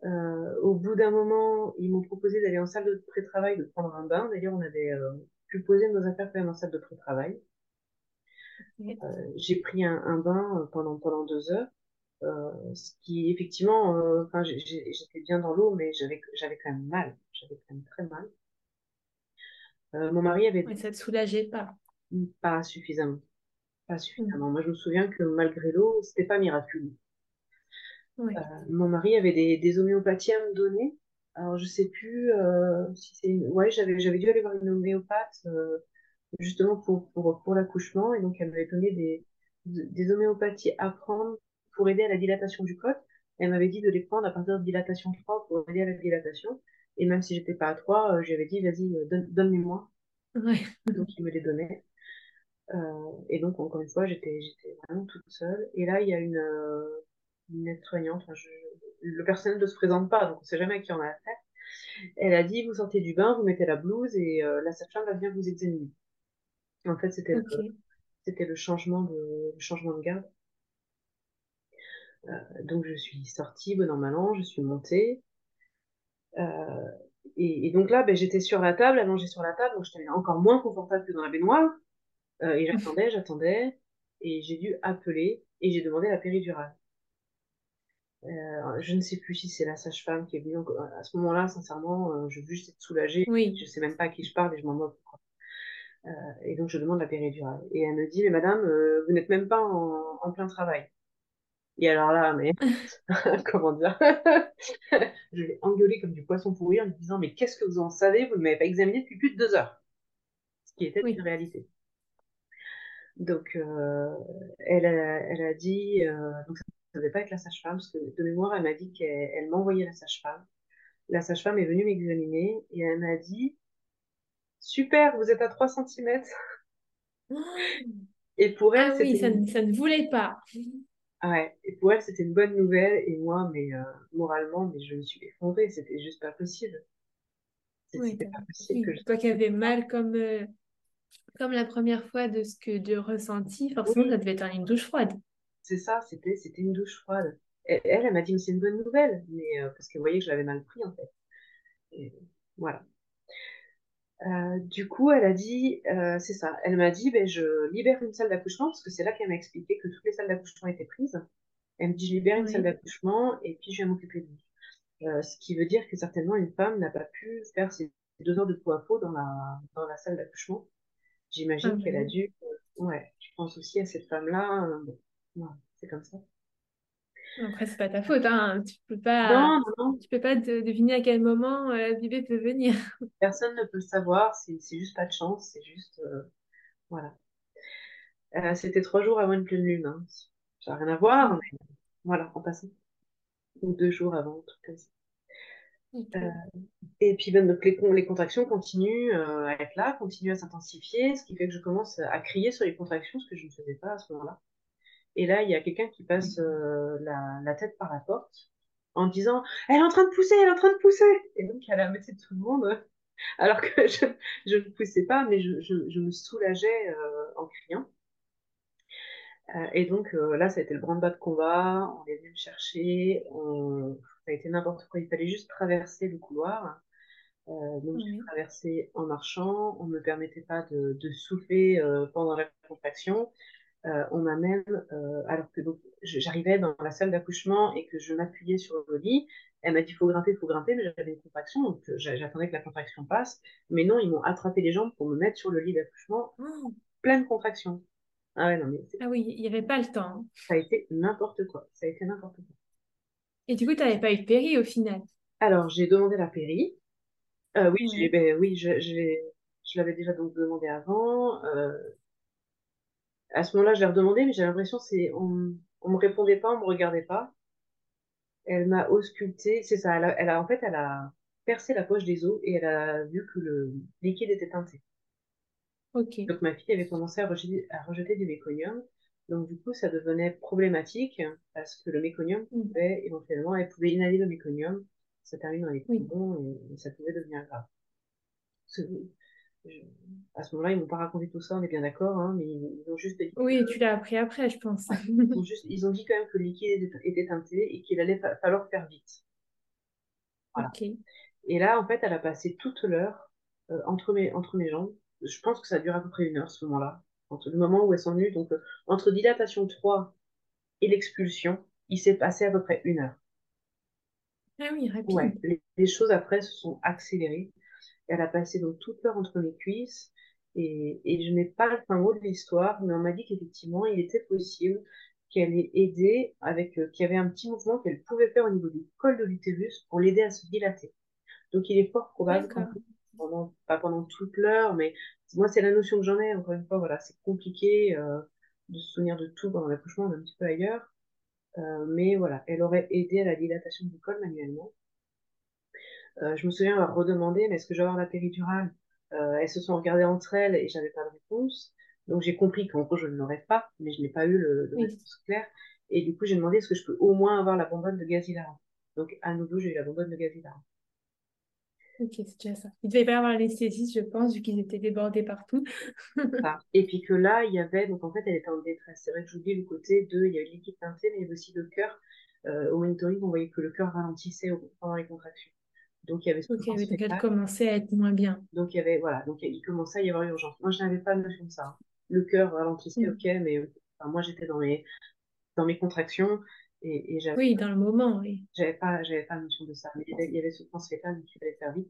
Euh, au bout d'un moment, ils m'ont proposé d'aller en salle de pré-travail, de prendre un bain. D'ailleurs, on avait euh, pu poser nos affaires quand même en salle de pré-travail. Euh, j'ai pris un, un bain euh, pendant, pendant deux heures. Euh, ce qui effectivement, euh, j'étais bien dans l'eau, mais j'avais j'avais quand même mal. J'avais quand même très mal. Euh, mon mari avait Ouais, ça te soulageait pas. pas suffisamment. Pas suffisamment. Moi, je me souviens que malgré l'eau, c'était pas miraculeux. Euh, mon mari avait des, des homéopathies à me donner. Alors, je sais plus euh, si c'est. Ouais, j'avais, j'avais dû aller voir une homéopathe euh, justement pour, pour, pour l'accouchement. Et donc, elle m'avait donné des, des homéopathies à prendre pour aider à la dilatation du col. Elle m'avait dit de les prendre à partir de dilatation 3 pour aider à la dilatation. Et même si j'étais pas à 3, euh, j'avais dit, vas-y, donne, donne-les-moi. Ouais. *laughs* Donc, il me les donnait. Euh, et donc, encore une fois, j'étais, j'étais vraiment toute seule. Et là, il y a une, euh, une aide-soignante. Enfin, je- le personnel ne se présente pas, donc on sait jamais à qui on a affaire. Elle a dit, vous sortez du bain, vous mettez la blouse et euh, la sage-femme va venir vous examiner. En fait, c'était le, Ok. c'était le changement de, le changement de garde. Euh, donc, je suis sortie, bon an, mal an, je suis montée. Euh, et, et donc là, ben, j'étais sur la table, allongée sur la table, donc j'étais encore moins confortable que dans la baignoire. Et j'attendais, j'attendais, et j'ai dû appeler, et j'ai demandé la péridurale. Euh, je ne sais plus si c'est la sage-femme qui est venue. encore- À ce moment-là, sincèrement, euh, je veux juste être soulagée. Oui. Je sais même pas à qui je parle et je m'en moque. Euh, et donc, je demande la péridurale. Et elle me dit, mais madame, euh, vous n'êtes même pas en, en plein travail. Et alors là, mais *laughs* *laughs* comment dire? *laughs* Je l'ai engueulée comme du poisson pourri en lui disant, mais qu'est-ce que vous en savez? Vous ne m'avez pas examiné depuis plus de deux heures. Ce qui était Oui. une réalité. Donc, euh, elle, a, elle a dit, euh, donc ça ne devait pas être la sage-femme, parce que de mémoire, elle m'a dit qu'elle elle m'envoyait la sage-femme. La sage-femme est venue m'examiner et elle m'a dit, super, vous êtes à 3 cm. *gasps* Et pour elle, Ah oui, ça, une... ne- ça ne voulait pas. ah ouais, et pour elle, c'était une bonne nouvelle. Et moi, mais euh, moralement, mais je me suis effondrée. C'était juste pas possible. Oui, C'était t'as- pas possible que oui. je Toi qui avais mal comme, euh, comme la première fois de ce que de ressenti, forcément, Oui, ça devait être une douche froide. C'est ça, c'était c'était une douche froide. Elle, elle m'a dit, mais c'est une bonne nouvelle, mais euh, parce qu'elle voyait que je l'avais mal pris, en fait. Et voilà. Euh, du coup, elle a dit, euh, c'est ça, elle m'a dit, ben, je libère une salle d'accouchement, parce que c'est là qu'elle m'a expliqué que toutes les salles d'accouchement étaient prises. Elle me dit, je libère une salle d'accouchement et puis je vais m'occuper de vous. Ce qui veut dire que certainement une femme n'a pas pu faire ses deux heures de peau à peau dans la, dans la salle d'accouchement. Ah J'imagine qu'elle a dû, ouais, je pense aussi à cette femme-là, bon, c'est comme ça. Après, c'est pas ta faute, hein. Tu peux pas, Non, non, non, tu peux pas de- deviner à quel moment euh, bébé peut venir. *laughs* personne ne peut le savoir, c'est juste pas de chance, c'est juste, euh, voilà. Euh, c'était trois jours avant une pleine lune, hein. Ça n'a rien à voir, Mm. mais voilà, en passant. Ou deux jours avant, comme ça. Ok. Euh, et puis ben, donc les, con- les contractions continuent à être là, continuent à s'intensifier, ce qui fait que je commence à crier sur les contractions, ce que je ne faisais pas à ce moment-là. Et là, il y a quelqu'un qui passe euh, la, la tête par la porte en disant Elle est en train de pousser, elle est en train de pousser Et donc, elle a amené tout le monde, *laughs* alors que je, je ne poussais pas, mais je, je, je me soulageais euh, en criant. Euh, et donc là, ça a été le branle-bas de combat. On est venu me chercher. On... Ça a été n'importe quoi. Il fallait juste traverser le couloir. Euh, donc j'ai traversé en marchant. On ne me permettait pas de, de souffler euh, pendant la contraction. Euh, on m'a même, euh, alors que donc j'arrivais dans la salle d'accouchement et que je m'appuyais sur le lit, elle m'a dit faut grimper, faut grimper, mais j'avais une contraction, donc euh, j'a- j'attendais que la contraction passe. Mais non, ils m'ont attrapé les jambes pour me mettre sur le lit d'accouchement, Oh. pleine contraction. Ah ouais, non, mais Ah oui, il n'y avait pas le temps. hein. ça a été n'importe quoi. Ça a été n'importe quoi. Et du coup, tu n'avais pas eu de péri au final? Alors, j'ai demandé la péri. Euh, oui, j'ai, Oui. ben, oui, je, je l'avais déjà donc demandé avant. Euh, à ce moment-là, je l'ai redemandé, mais j'ai l'impression c'est, on, on me répondait pas, on me regardait pas. Elle m'a ausculté, c'est ça. Elle a, elle a- en fait, elle a percé la poche des os et elle a vu que le liquide était teinté. Ok. Donc ma fille avait commencé à rejeter, à rejeter du méconium. Donc, du coup, ça devenait problématique parce que le méconium mm. pouvait éventuellement, elle pouvait inhaler le méconium, ça termine dans les poumons et, ça pouvait devenir grave. À ce moment-là, ils m'ont pas raconté tout ça, on est bien d'accord, hein, mais ils, ont juste dit. Oui, tu l'as appris après, je pense. *laughs* ils, ont juste, ils ont dit quand même que le liquide était teinté et qu'il allait falloir faire vite. Voilà. Et là, en fait, elle a passé toute l'heure euh, entre, mes, entre mes jambes. Je pense que ça dure à peu près une heure, ce moment-là. Entre le moment où elles sont venues, donc euh, entre dilatation 3 et l'expulsion, il s'est passé à peu près une heure. Ah oui, rapide. Ouais, les, choses après se sont accélérées. Elle a passé donc toute l'heure entre mes cuisses. Et, et je n'ai pas le fin mot de l'histoire, mais on m'a dit qu'effectivement, il était possible qu'elle ait aidé avec, euh, qu'il y avait un petit mouvement qu'elle pouvait faire au niveau du col de l'utérus pour l'aider à se dilater. Donc il est fort probable pendant, pas pendant toute l'heure, mais moi c'est la notion que j'en ai, encore une fois, voilà, c'est compliqué euh, de se souvenir de tout pendant l'accouchement, on est un petit peu ailleurs. Euh, mais voilà, elle aurait aidé à la dilatation du col manuellement. Euh, je me souviens avoir redemandé, mais est-ce que je vais avoir la péridurale? Elles se sont regardées entre elles et j'avais pas de réponse. Donc j'ai compris qu'en gros je ne l'aurais pas, mais je n'ai pas eu le, le réponse claire. Et du coup j'ai demandé est-ce que je peux au moins avoir la bonbonne de gaz hilarant. Donc à nouveau j'ai eu la bonbonne de gaz hilarant. Ok, c'est déjà ça. Il devait pas y avoir l'anesthésie, je pense, vu qu'ils étaient débordés partout. *laughs* Et puis que là, il y avait, donc en fait, elle était en détresse. C'est vrai que j'oublie le côté de, il y a eu l'équipe teinté, mais il y avait aussi le cœur. Euh, au monitoring, on voyait que le cœur ralentissait pendant les contractions. Donc il y avait donc elle commençait à être moins bien. Donc il y avait, voilà, donc il commençait à y avoir urgence. Moi, je n'avais pas de notion de ça. Le cœur ralentissait, mm. ok, mais moi, j'étais dans mes, dans mes contractions. Et, oui, dans le moment, oui. J'avais pas, j'avais pas notion de ça, mais il y avait, ce fétale, donc il fallait faire vite.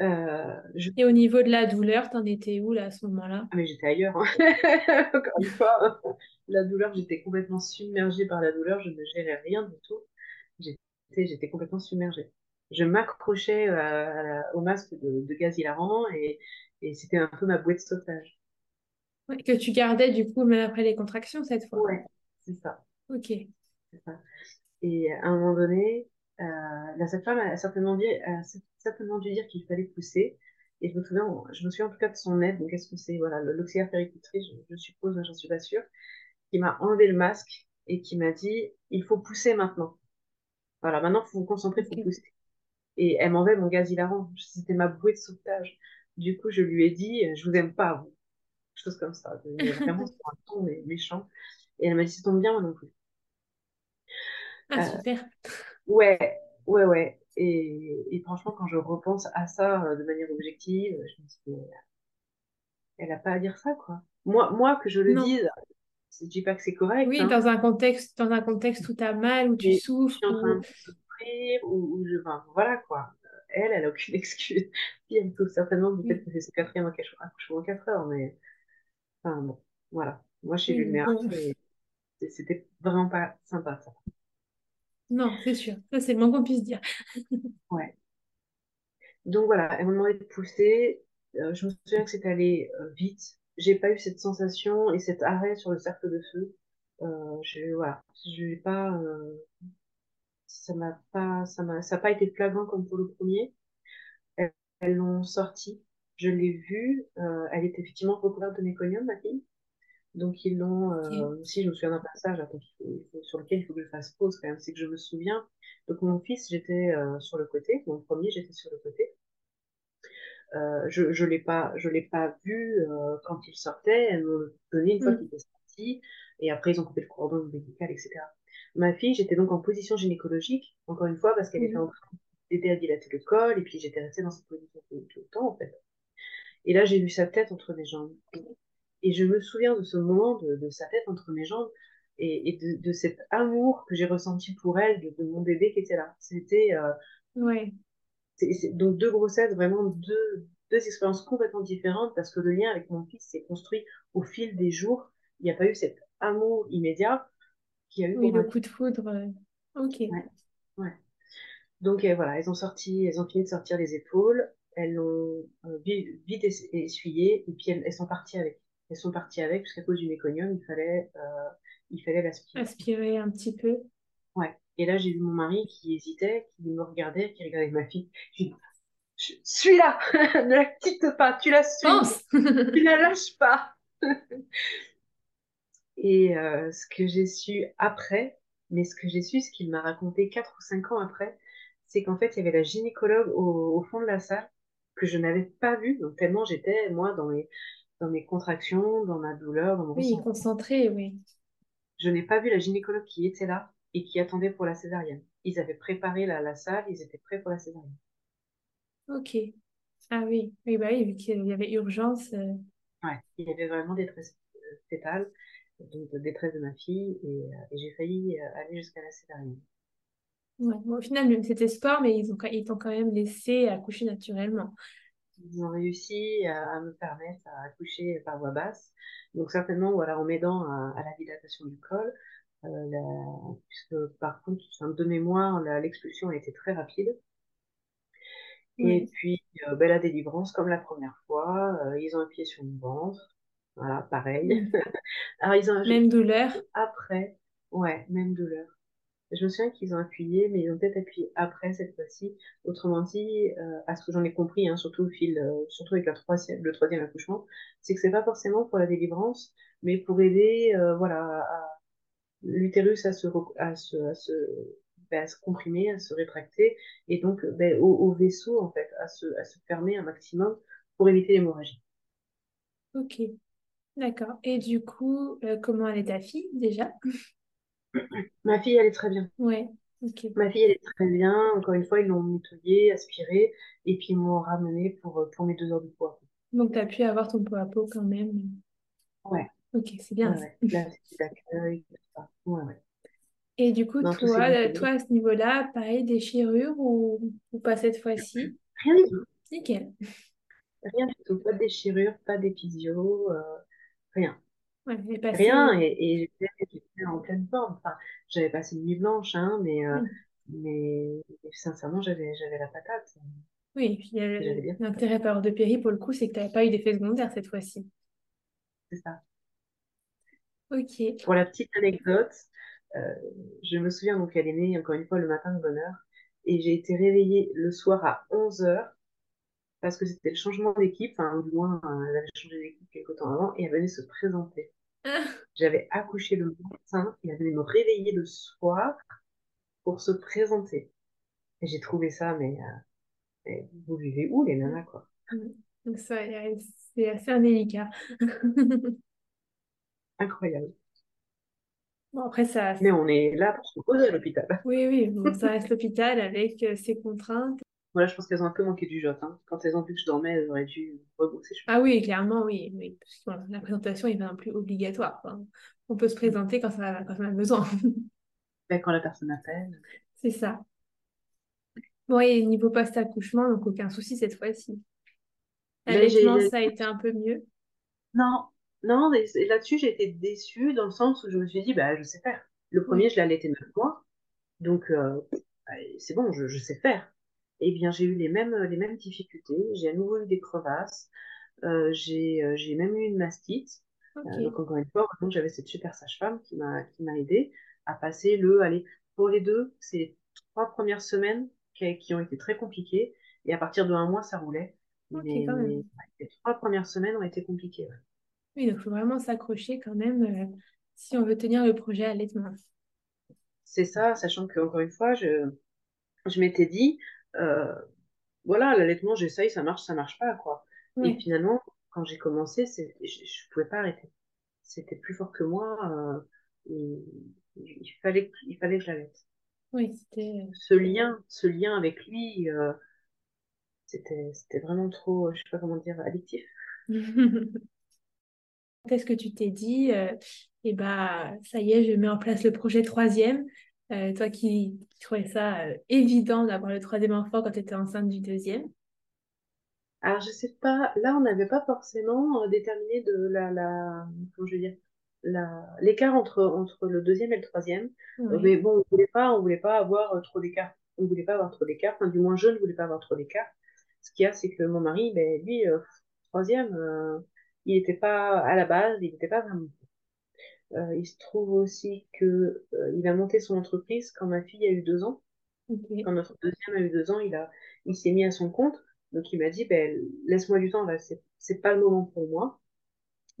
Euh, et au niveau de la douleur, t'en étais où là à ce moment-là? Ah, mais j'étais ailleurs. Hein. *laughs* Encore une fois, la douleur, j'étais complètement submergée par la douleur, je ne gérais rien du tout. J'étais, j'étais complètement submergée. Je m'accrochais euh, au masque de, gaz hilarant et, et c'était un peu ma bouée de sauvetage. que tu gardais du coup même après les contractions cette fois. Ouais, c'est ça. Ok. C'est ça. Et à un moment donné, euh, la sage-femme a certainement, dit, a certainement dû dire qu'il fallait pousser. Et je me souviens, je me souviens en tout cas de son aide. Donc, est-ce que c'est voilà, l'auxiliaire péricultrice, je, je, suppose, mais j'en suis pas sûre, qui m'a enlevé le masque et qui m'a dit il faut pousser maintenant. Voilà, maintenant, il faut vous concentrer pour pousser. Et elle m'enlevait mon gaz hilarant. C'était ma bouée de sauvetage. Du coup, je lui ai dit je vous aime pas, vous. Chose comme ça. Vraiment sur un ton méchant. Et elle m'a dit, ça tombe bien, moi non plus. Ah, euh, super. Ouais, ouais, ouais. Et, et, franchement, quand je repense à ça euh, de manière objective, je me dis, elle n'a pas à dire ça, quoi. Moi, moi que je le dise, je dis pas que c'est correct. Oui, hein. dans un contexte, dans un contexte où tu as mal, où tu souffres. Je suis en train de souffrir, ou, je, enfin, voilà, quoi. Elle, elle a aucune *laughs* excuse. Puis elle certainement peut-être que c'est son quatrième accouchement en 4 heures, mais enfin bon, voilà. Moi, j'ai lu le merde c'était vraiment pas sympa ça. Non, c'est sûr. Ça, c'est le moins qu'on puisse dire. *laughs* ouais. Donc voilà, elle m'a demandé de pousser. Euh, je me souviens que c'est allé euh, vite. J'ai pas eu cette sensation et cet arrêt sur le cercle de feu. Euh, je, voilà, je vais pas. Euh, ça m'a pas, ça m'a, ça a pas été flagrant comme pour le premier. Elles l'ont sorti. Je l'ai vue. elle était effectivement recouverte de méconium, ma fille. Donc ils l'ont euh, aussi, je me souviens d'un passage sur lequel il faut que je fasse pause quand même, c'est que je me souviens. Donc mon fils, j'étais euh, sur le côté, mon premier, j'étais sur le côté. Euh, je je l'ai pas je l'ai pas vu euh, quand il sortait. Elles m'ont donné une fois mm. qu'il était sorti, et après ils ont coupé le cordon médical, etc. Ma fille, j'étais donc en position gynécologique, encore une fois parce qu'elle était mm. en train d'aider à dilater le col, et puis j'étais restée dans cette position tout, tout le temps en fait. Et là, j'ai vu sa tête entre mes jambes. Et je me souviens de ce moment, de, sa tête entre mes jambes, et, de, cet amour que j'ai ressenti pour elle, de, mon bébé qui était là. C'était. Euh, ouais. donc deux grossesses, vraiment deux, deux expériences complètement différentes, parce que le lien avec mon fils s'est construit au fil des jours. Il n'y a pas eu cet amour immédiat qui a eu. Oui, le coup de foudre. Euh, ok. Ouais. Donc euh, voilà, elles ont sorti, elles ont fini de sortir les épaules, elles l'ont vite essuyé, et puis elles, elles sont parties avec. Elles sont parties avec, puisqu'à cause du méconium, il fallait, euh, il fallait l'aspirer. Aspirer un petit peu. Et là, j'ai vu mon mari qui hésitait, qui me regardait, qui regardait ma fille. Dit, je suis là, *laughs* ne la quitte pas, tu la suis, tu ne la *laughs* lâches pas. *laughs* Et euh, ce que j'ai su après, mais ce que j'ai su, ce qu'il m'a raconté 4 ou 5 ans après, c'est qu'en fait, il y avait la gynécologue au, au fond de la salle que je n'avais pas vue, donc tellement j'étais, moi, dans mes, dans mes contractions, dans ma douleur, dans mon Oui, concentré, oui. Je n'ai pas vu la gynécologue qui était là et qui attendait pour la césarienne. Ils avaient préparé la, la salle, ils étaient prêts pour la césarienne. Ok. Ah oui, oui, bah oui, vu qu'il y avait urgence. euh, Ouais, il y avait vraiment détresse euh, fétale, donc détresse de ma fille, et, euh, et j'ai failli euh, aller jusqu'à la césarienne. ouais. Bon, au final, même c'était sport, mais ils ont, ils t'ont quand même laissé accoucher naturellement. Ils ont réussi à, à me permettre à accoucher par voie basse, donc certainement voilà, en m'aidant à, à la dilatation du col, la- puisque par contre, de mémoire, l'expulsion a été très rapide. Et puis, euh, ben, la délivrance, comme la première fois, euh, ils ont appuyé sur mon ventre. Voilà, pareil. Mm. *laughs* Alors, ils ont, Même douleur. après, ouais, même douleur. Je me souviens qu'ils ont appuyé, mais ils ont peut-être appuyé après cette fois-ci. Autrement dit, euh, à ce que j'en ai compris, hein, surtout au fil, euh, surtout avec la troisième, le troisième accouchement, c'est que c'est pas forcément pour la délivrance, mais pour aider, euh, voilà, à- l'utérus à se, à se, à se, ben, à se comprimer, à se rétracter, et donc ben, au, au vaisseau, en fait, à se, à se fermer un maximum pour éviter l'hémorragie. Ok. D'accord. Et du coup, euh, comment elle est ta fille déjà? *clears throat* Ma fille, elle est très bien. Ouais. Ok. Ma fille, elle est très bien. Encore une fois, ils l'ont nettoyée, aspirée, et puis ils m'ont ramenée pour, pour mes deux heures de poids. Donc, tu as pu avoir ton pot à pot quand même. Ouais, Ok, c'est bien. ouais. D'accueil. Ouais. Et du coup, Non, toi, toi à ce niveau-là, pareil, déchirure ou, ou pas cette fois-ci? Rien du tout. Nickel. Rien du tout. Pas de déchirure, pas d'épisio, euh, rien. Ouais, passée. Rien. Et, et j'étais en pleine forme. Enfin, j'avais passé une nuit blanche, hein, mais, euh, mais sincèrement, j'avais, j'avais la patate. oui, l'intérêt par de péri, pour le coup, c'est que tu n'avais pas eu d'effet secondaire cette fois-ci. C'est ça. Pour la petite anecdote, euh, je me souviens, donc elle est née encore une fois le matin de bonne heure, et j'ai été réveillée le soir à 11 heures parce que c'était le changement d'équipe, enfin, du moins, euh, elle avait changé d'équipe quelque temps avant, et elle venait se présenter. *laughs* J'avais accouché le matin, et elle venait me réveiller le soir pour se présenter. Et j'ai trouvé ça, mais, euh, mais vous vivez où les nanas, quoi? donc ça, c'est assez indélicat. *laughs* Incroyable. Bon, après, ça, Mais on est là pour se reposer à l'hôpital. *laughs* oui, oui, bon, ça reste l'hôpital avec euh, ses contraintes. Voilà, je pense qu'elles ont un peu manqué du job. Hein. Quand elles ont vu que je dormais, elles auraient dû rebrousser. Ah oui, clairement, oui. oui. Parce que, bon, la présentation n'est pas non plus obligatoire. Enfin, on peut se présenter quand, ça, quand on a besoin. *laughs* Ben, quand la personne appelle. C'est ça. Bon, et niveau post-accouchement, donc aucun souci cette fois-ci. Ben, L'allaitement, j'ai- ça a été un peu mieux. Non, non, c'est- là-dessus, j'ai été déçue dans le sens où je me suis dit, bah, je sais faire. Le premier, je l'ai allaité neuf mois, donc euh, bah, c'est bon, je, je sais faire. Eh bien, j'ai eu les mêmes, les mêmes difficultés. J'ai à nouveau eu des crevasses. Euh, j'ai euh, j'ai même eu une mastite. Euh, donc, encore une fois, j'avais cette super sage-femme qui m'a qui m'a aidée à passer le. Allez, pour les deux, c'est les trois premières semaines qui, qui ont été très compliquées. Et à partir de un mois, ça roulait. Ok, Mais, quand même. les trois premières semaines ont été compliquées. ouais. Oui, donc il faut vraiment s'accrocher quand même euh, si on veut tenir le projet allaitement. C'est ça, sachant que encore une fois, je, je m'étais dit, euh, voilà, l'allaitement, j'essaye, ça marche, ça marche pas, quoi. Et finalement, quand j'ai commencé, c'est, je, je pouvais pas arrêter. C'était plus fort que moi. euh, il, il fallait, que- il fallait que je l'allaite. oui, c'était. Ce lien, ce lien avec lui, c'était, c'était vraiment trop, je sais pas comment dire, addictif. *laughs* Qu'est-ce que tu t'es dit Eh bah, ça y est, je mets en place le projet troisième. Euh, toi qui, qui trouvais ça euh, évident d'avoir le troisième enfant quand tu étais enceinte du deuxième. Alors, je sais pas, là, on n'avait pas forcément euh, déterminé de la, la, comment je veux dire, l'écart entre, entre le deuxième et le troisième. Oui, mais bon, on voulait pas, on voulait pas avoir trop d'écart. On voulait pas avoir trop d'écart. Enfin, du moins, je ne voulais pas avoir trop d'écart. Ce qu'il y a, c'est que mon mari, ben, lui, troisième, il n'était pas, à la base, il n'était pas vraiment. Euh, il se trouve aussi que, euh, il a monté son entreprise quand ma fille a eu deux ans. Quand notre deuxième a eu deux ans, il a, il s'est mis à son compte. Donc il m'a dit, ben, laisse-moi du temps, là, c'est, c'est pas le moment pour moi.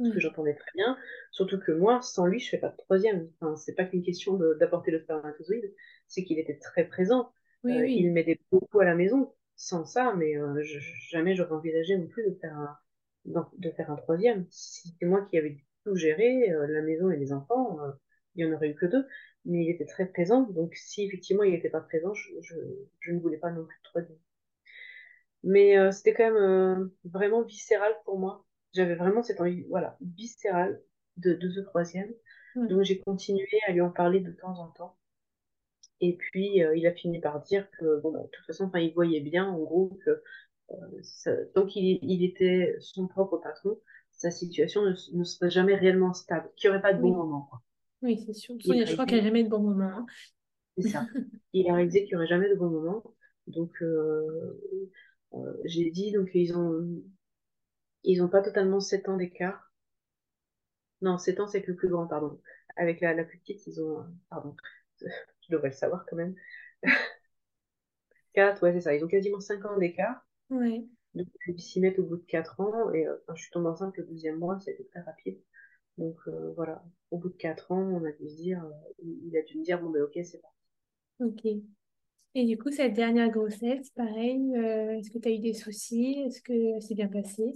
ce que j'entendais très bien. Surtout que moi, sans lui, je fais pas de troisième. Enfin, c'est pas qu'une question d'apporter le spermatozoïde, c'est qu'il était très présent. Oui, Euh, oui. il m'aidait beaucoup à la maison. Sans ça, mais euh, je- jamais j'aurais envisagé non plus de faire un, de faire un troisième. Si c'était moi qui avais tout géré, euh, la maison et les enfants, euh, il y en aurait eu que deux. Mais il était très présent, donc si effectivement il n'était pas présent, je, je, je ne voulais pas non plus de troisième. Mais euh, c'était quand même vraiment viscéral pour moi. J'avais vraiment cette envie, voilà, viscérale de, de ce troisième. Ouais. Donc j'ai continué à lui en parler de temps en temps. Et puis euh, il a fini par dire que, bon, bah, de toute façon, il voyait bien, en gros, que ça- tant qu'il il était son propre patron, sa situation ne, ne serait jamais réellement stable, qu'il n'y aurait pas de Oui. bon moment, quoi. Oui, c'est sûr. Il Je crois qu'il n'y a jamais de bon moment. hein. C'est ça. *laughs* Il a réalisé qu'il n'y aurait jamais de bon moment. Donc, euh, euh, j'ai dit, donc, ils ont, ils ont pas totalement 7 ans d'écart. Non, 7 ans, c'est que le plus grand, pardon. Avec la, la plus petite, ils ont, pardon, *laughs* je devrais le savoir quand même. *laughs* 4, ouais, c'est ça. Ils ont quasiment 5 ans d'écart. Ouais. Donc, ils s'y mettent au bout de 4 ans. Et euh, enfin, je suis tombée enceinte le deuxième mois, c'était très rapide. Donc, euh, voilà. Au bout de 4 ans, on a dû se dire, euh, il, a dû me dire, bon, ben, ok, c'est parti. Ok. Et du coup, cette dernière grossesse, pareil, euh, est-ce que tu as eu des soucis? Est-ce que c'est bien passé?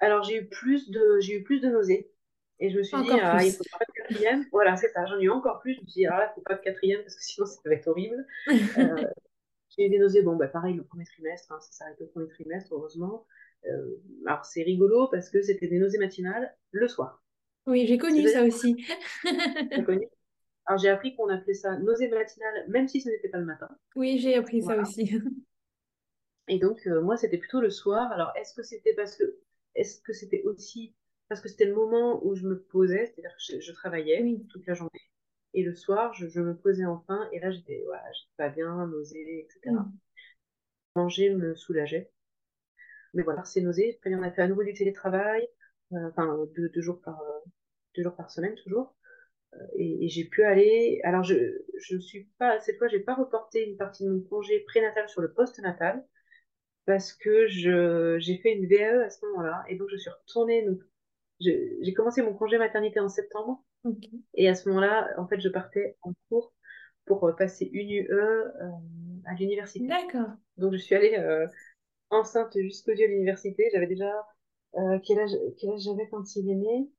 Alors, j'ai eu plus de, j'ai eu plus de nausées. Et je me suis dit, ah, il faut pas de quatrième. Voilà, c'est ça. J'en ai eu encore plus. Je me suis dit, ah, là, il faut pas de quatrième parce que sinon, ça va être horrible. *laughs* J'ai eu des nausées. Bon, bah, pareil, le premier trimestre, hein, ça s'arrête au premier trimestre, heureusement. Euh, alors, c'est rigolo parce que c'était des nausées matinales le soir. Oui, j'ai connu ça aussi. *laughs* connu? *laughs* Alors, j'ai appris qu'on appelait ça nausée matinale, même si ce n'était pas le matin. Oui, j'ai appris ça aussi. *laughs* Et donc, euh, moi, c'était plutôt le soir. Alors, est-ce que c'était parce que, est-ce que c'était aussi parce que c'était le moment où je me posais, c'est-à-dire que je, je travaillais Oui. toute la journée, et le soir, je, je me posais enfin, et là, j'étais, j'étais pas bien, nausée, etc. Mm. Manger me soulageait. Mais voilà, ces nausées. Après, on a fait à nouveau du télétravail, euh, enfin, deux, deux jours par, euh, deux jours par semaine, toujours. Euh, et, et j'ai pu aller. Alors, je, je suis pas, cette fois, j'ai pas reporté une partie de mon congé prénatal sur le post-natal parce que j'ai fait une VAE à ce moment-là. Et donc, je suis retournée. J'ai commencé mon congé maternité en septembre. Et à ce moment-là, en fait, je partais en cours pour euh, passer une UE euh, à l'université. D'accord. Donc, je suis allée euh, enceinte jusqu'au dieu à l'université. J'avais déjà. euh, quel âge, quel âge j'avais quand il est né?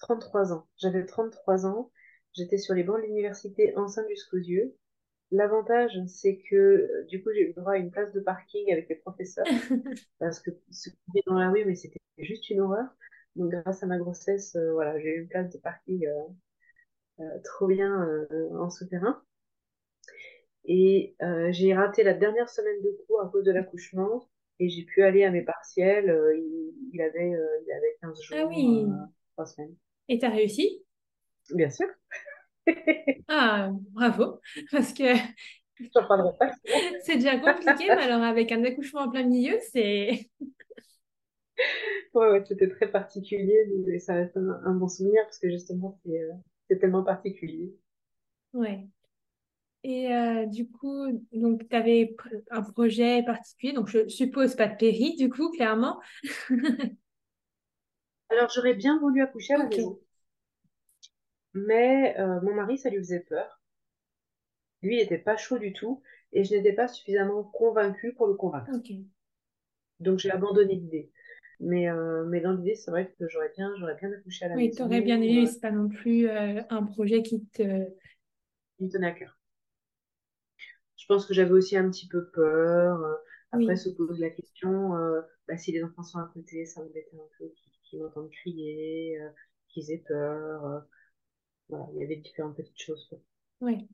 33 ans. J'avais 33 ans. J'étais sur les bancs de l'université enceinte jusqu'aux yeux. L'avantage, c'est que du coup, j'ai eu droit à une place de parking avec les professeurs *laughs* parce que se coucher dans la rue, mais c'était juste une horreur. Donc, grâce à ma grossesse, euh, voilà, j'ai eu une place de parking euh, euh, trop bien en souterrain. Et euh, j'ai raté la dernière semaine de cours à cause de l'accouchement et j'ai pu aller à mes partiels. euh, il, il avait, euh, il avait 15 jours, Ah oui. euh, 3 semaines. Et t'as réussi? Bien sûr. *laughs* Ah, bravo. Parce que pas. *laughs* c'est déjà compliqué, mais alors avec un accouchement en plein milieu, c'est... Ouais, ouais, c'était très particulier, mais ça reste un, un bon souvenir parce que justement, c'est euh, tellement particulier. Ouais. Et euh, du coup, donc tu avais un projet particulier, donc je suppose pas de péri, du coup, clairement. *laughs* Alors, j'aurais bien voulu accoucher à la Ok. maison, mais euh, mon mari, ça lui faisait peur. Lui, il n'était pas chaud du tout et je n'étais pas suffisamment convaincue pour le convaincre. Donc, j'ai abandonné l'idée. Mais, euh, mais dans l'idée, c'est vrai que j'aurais bien, j'aurais bien accouché à la Oui, maison. t'aurais bien aimé, mais euh, c'est pas non plus euh, un projet qui te... me tenait à cœur. Je pense que j'avais aussi un petit peu peur. Après, Oui. se pose la question, euh, bah, si les enfants sont à côté, ça m'embêtait un peu qu'ils m'entendent crier, qu'ils aient peur. voilà, il y avait différentes petites choses. Ouais.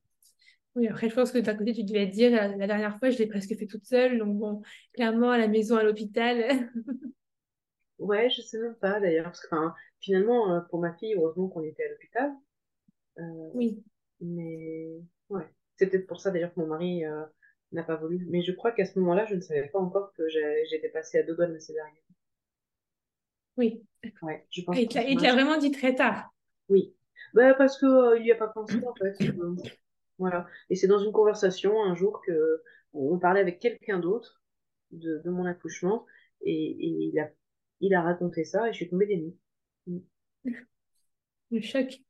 Oui, après, je pense que d'un côté, tu devais te dire, la, la dernière fois, je l'ai presque fait toute seule, donc bon, clairement, à la maison, à l'hôpital. *laughs* Ouais, je sais même pas d'ailleurs, parce que enfin, finalement, euh, pour ma fille, heureusement qu'on était à l'hôpital. euh, Oui. mais ouais, c'est peut-être pour ça d'ailleurs que mon mari euh, n'a pas voulu. Mais je crois qu'à ce moment-là, je ne savais pas encore que j'étais passée à deux doigts de la césarienne. Oui. Ouais, je pense Et il te l'a vraiment dit très tard. Oui, bah, parce que il n'y a pas pensé en fait. Voilà. Et c'est dans une conversation un jour que on parlait avec quelqu'un d'autre de, de mon accouchement et, et il a, il a raconté ça et je suis tombée des nues. Le choc.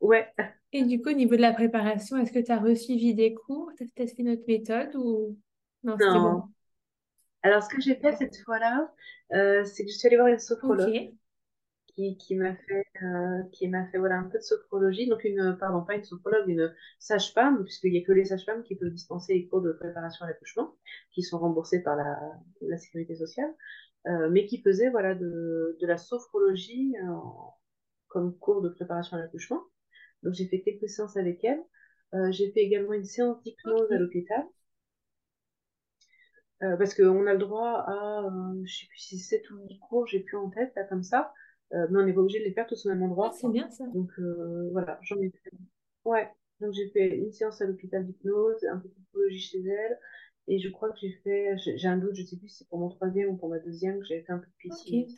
Ouais. Et du coup, au niveau de la préparation, est-ce que tu as reçu des cours? Tu as peut-être fait notre méthode ou? Non, Non. bon? Alors, ce que j'ai fait cette fois-là, euh, c'est que je suis allée voir une sophrologue qui, qui m'a fait, euh, qui m'a fait voilà, un peu de sophrologie. Donc, une, pardon, pas une sophrologue, une sage-femme, puisqu'il n'y a que les sages-femmes qui peuvent dispenser les cours de préparation à l'accouchement, qui sont remboursés par la, la sécurité sociale, mais qui faisait voilà, de, de la sophrologie euh, comme cours de préparation à l'accouchement. Donc, j'ai fait quelques séances avec elle. Euh, j'ai fait également une séance d'hypnose à l'hôpital. Euh, parce qu'on a le droit à, euh, je sais plus si c'est 7 ou 10 cours, j'ai plus en tête, là, comme ça. Euh, mais on n'est pas obligé de les faire tous au même Ah, endroit, c'est quoi. bien ça. Donc, euh, voilà, j'en ai fait. Ouais, donc j'ai fait une séance à l'hôpital d'hypnose, un peu de psychologie chez elle. Et je crois que j'ai fait, j'ai un doute, je sais plus si c'est pour mon troisième ou pour ma deuxième, que j'avais fait un peu de piscine.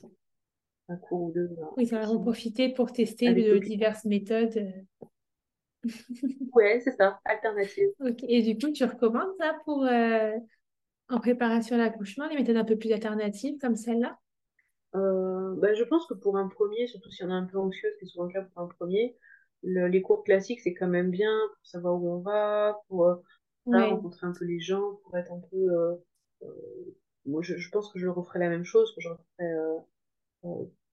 Un cours ou deux Oui, ça va en profiter pour tester avec de l'hôpital. diverses méthodes. Ouais, c'est ça, alternative. Et du coup, tu recommandes ça pour euh, en préparation à l'accouchement, les méthodes un peu plus alternatives comme celle-là? Euh, bah, je pense que pour un premier, surtout si on est un peu anxieuse, qui est souvent le cas pour un premier, le- les cours classiques, c'est quand même bien pour savoir où on va, pour euh, Ouais, rencontrer un peu les gens, pour être un peu... euh, euh, moi, je, je pense que je referai la même chose, que je referai euh,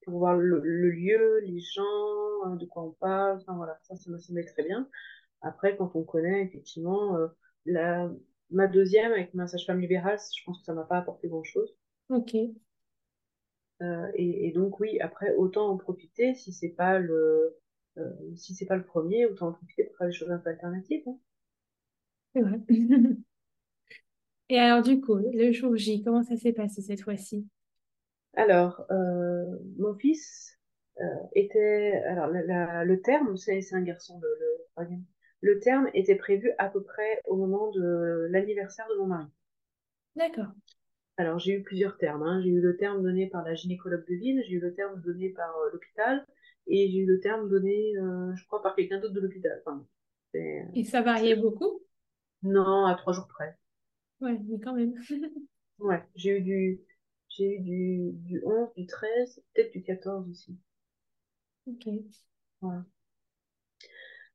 pour voir le, le lieu, les gens, euh, de quoi on parle, enfin voilà, ça, ça me semblait très bien. Après, quand on connaît, effectivement, euh, la, ma deuxième, avec ma sage-femme libérale, je pense que ça m'a pas apporté grand-chose. ok. Euh, et, et donc oui, après autant en profiter si c'est pas le euh, si c'est pas le premier, autant en profiter pour faire des choses un peu alternatives. hein. C'est vrai. *laughs* Et alors, du coup, le jour J, comment ça s'est passé cette fois-ci? Alors, euh, mon fils euh, était alors la- la- le terme, c'est un garçon le, le troisième. Le terme était prévu à peu près au moment de l'anniversaire de mon mari. D'accord. Alors j'ai eu plusieurs termes. hein. J'ai eu le terme donné par la gynécologue de ville, j'ai eu le terme donné par euh, l'hôpital et j'ai eu le terme donné, je crois, par quelqu'un d'autre de l'hôpital. Enfin, Et ça variait beaucoup? Non, à trois jours près. Ouais, mais quand même. *laughs* Ouais, j'ai eu du, j'ai eu du, du 11, du 13, peut-être du 14 aussi. Ok. Voilà.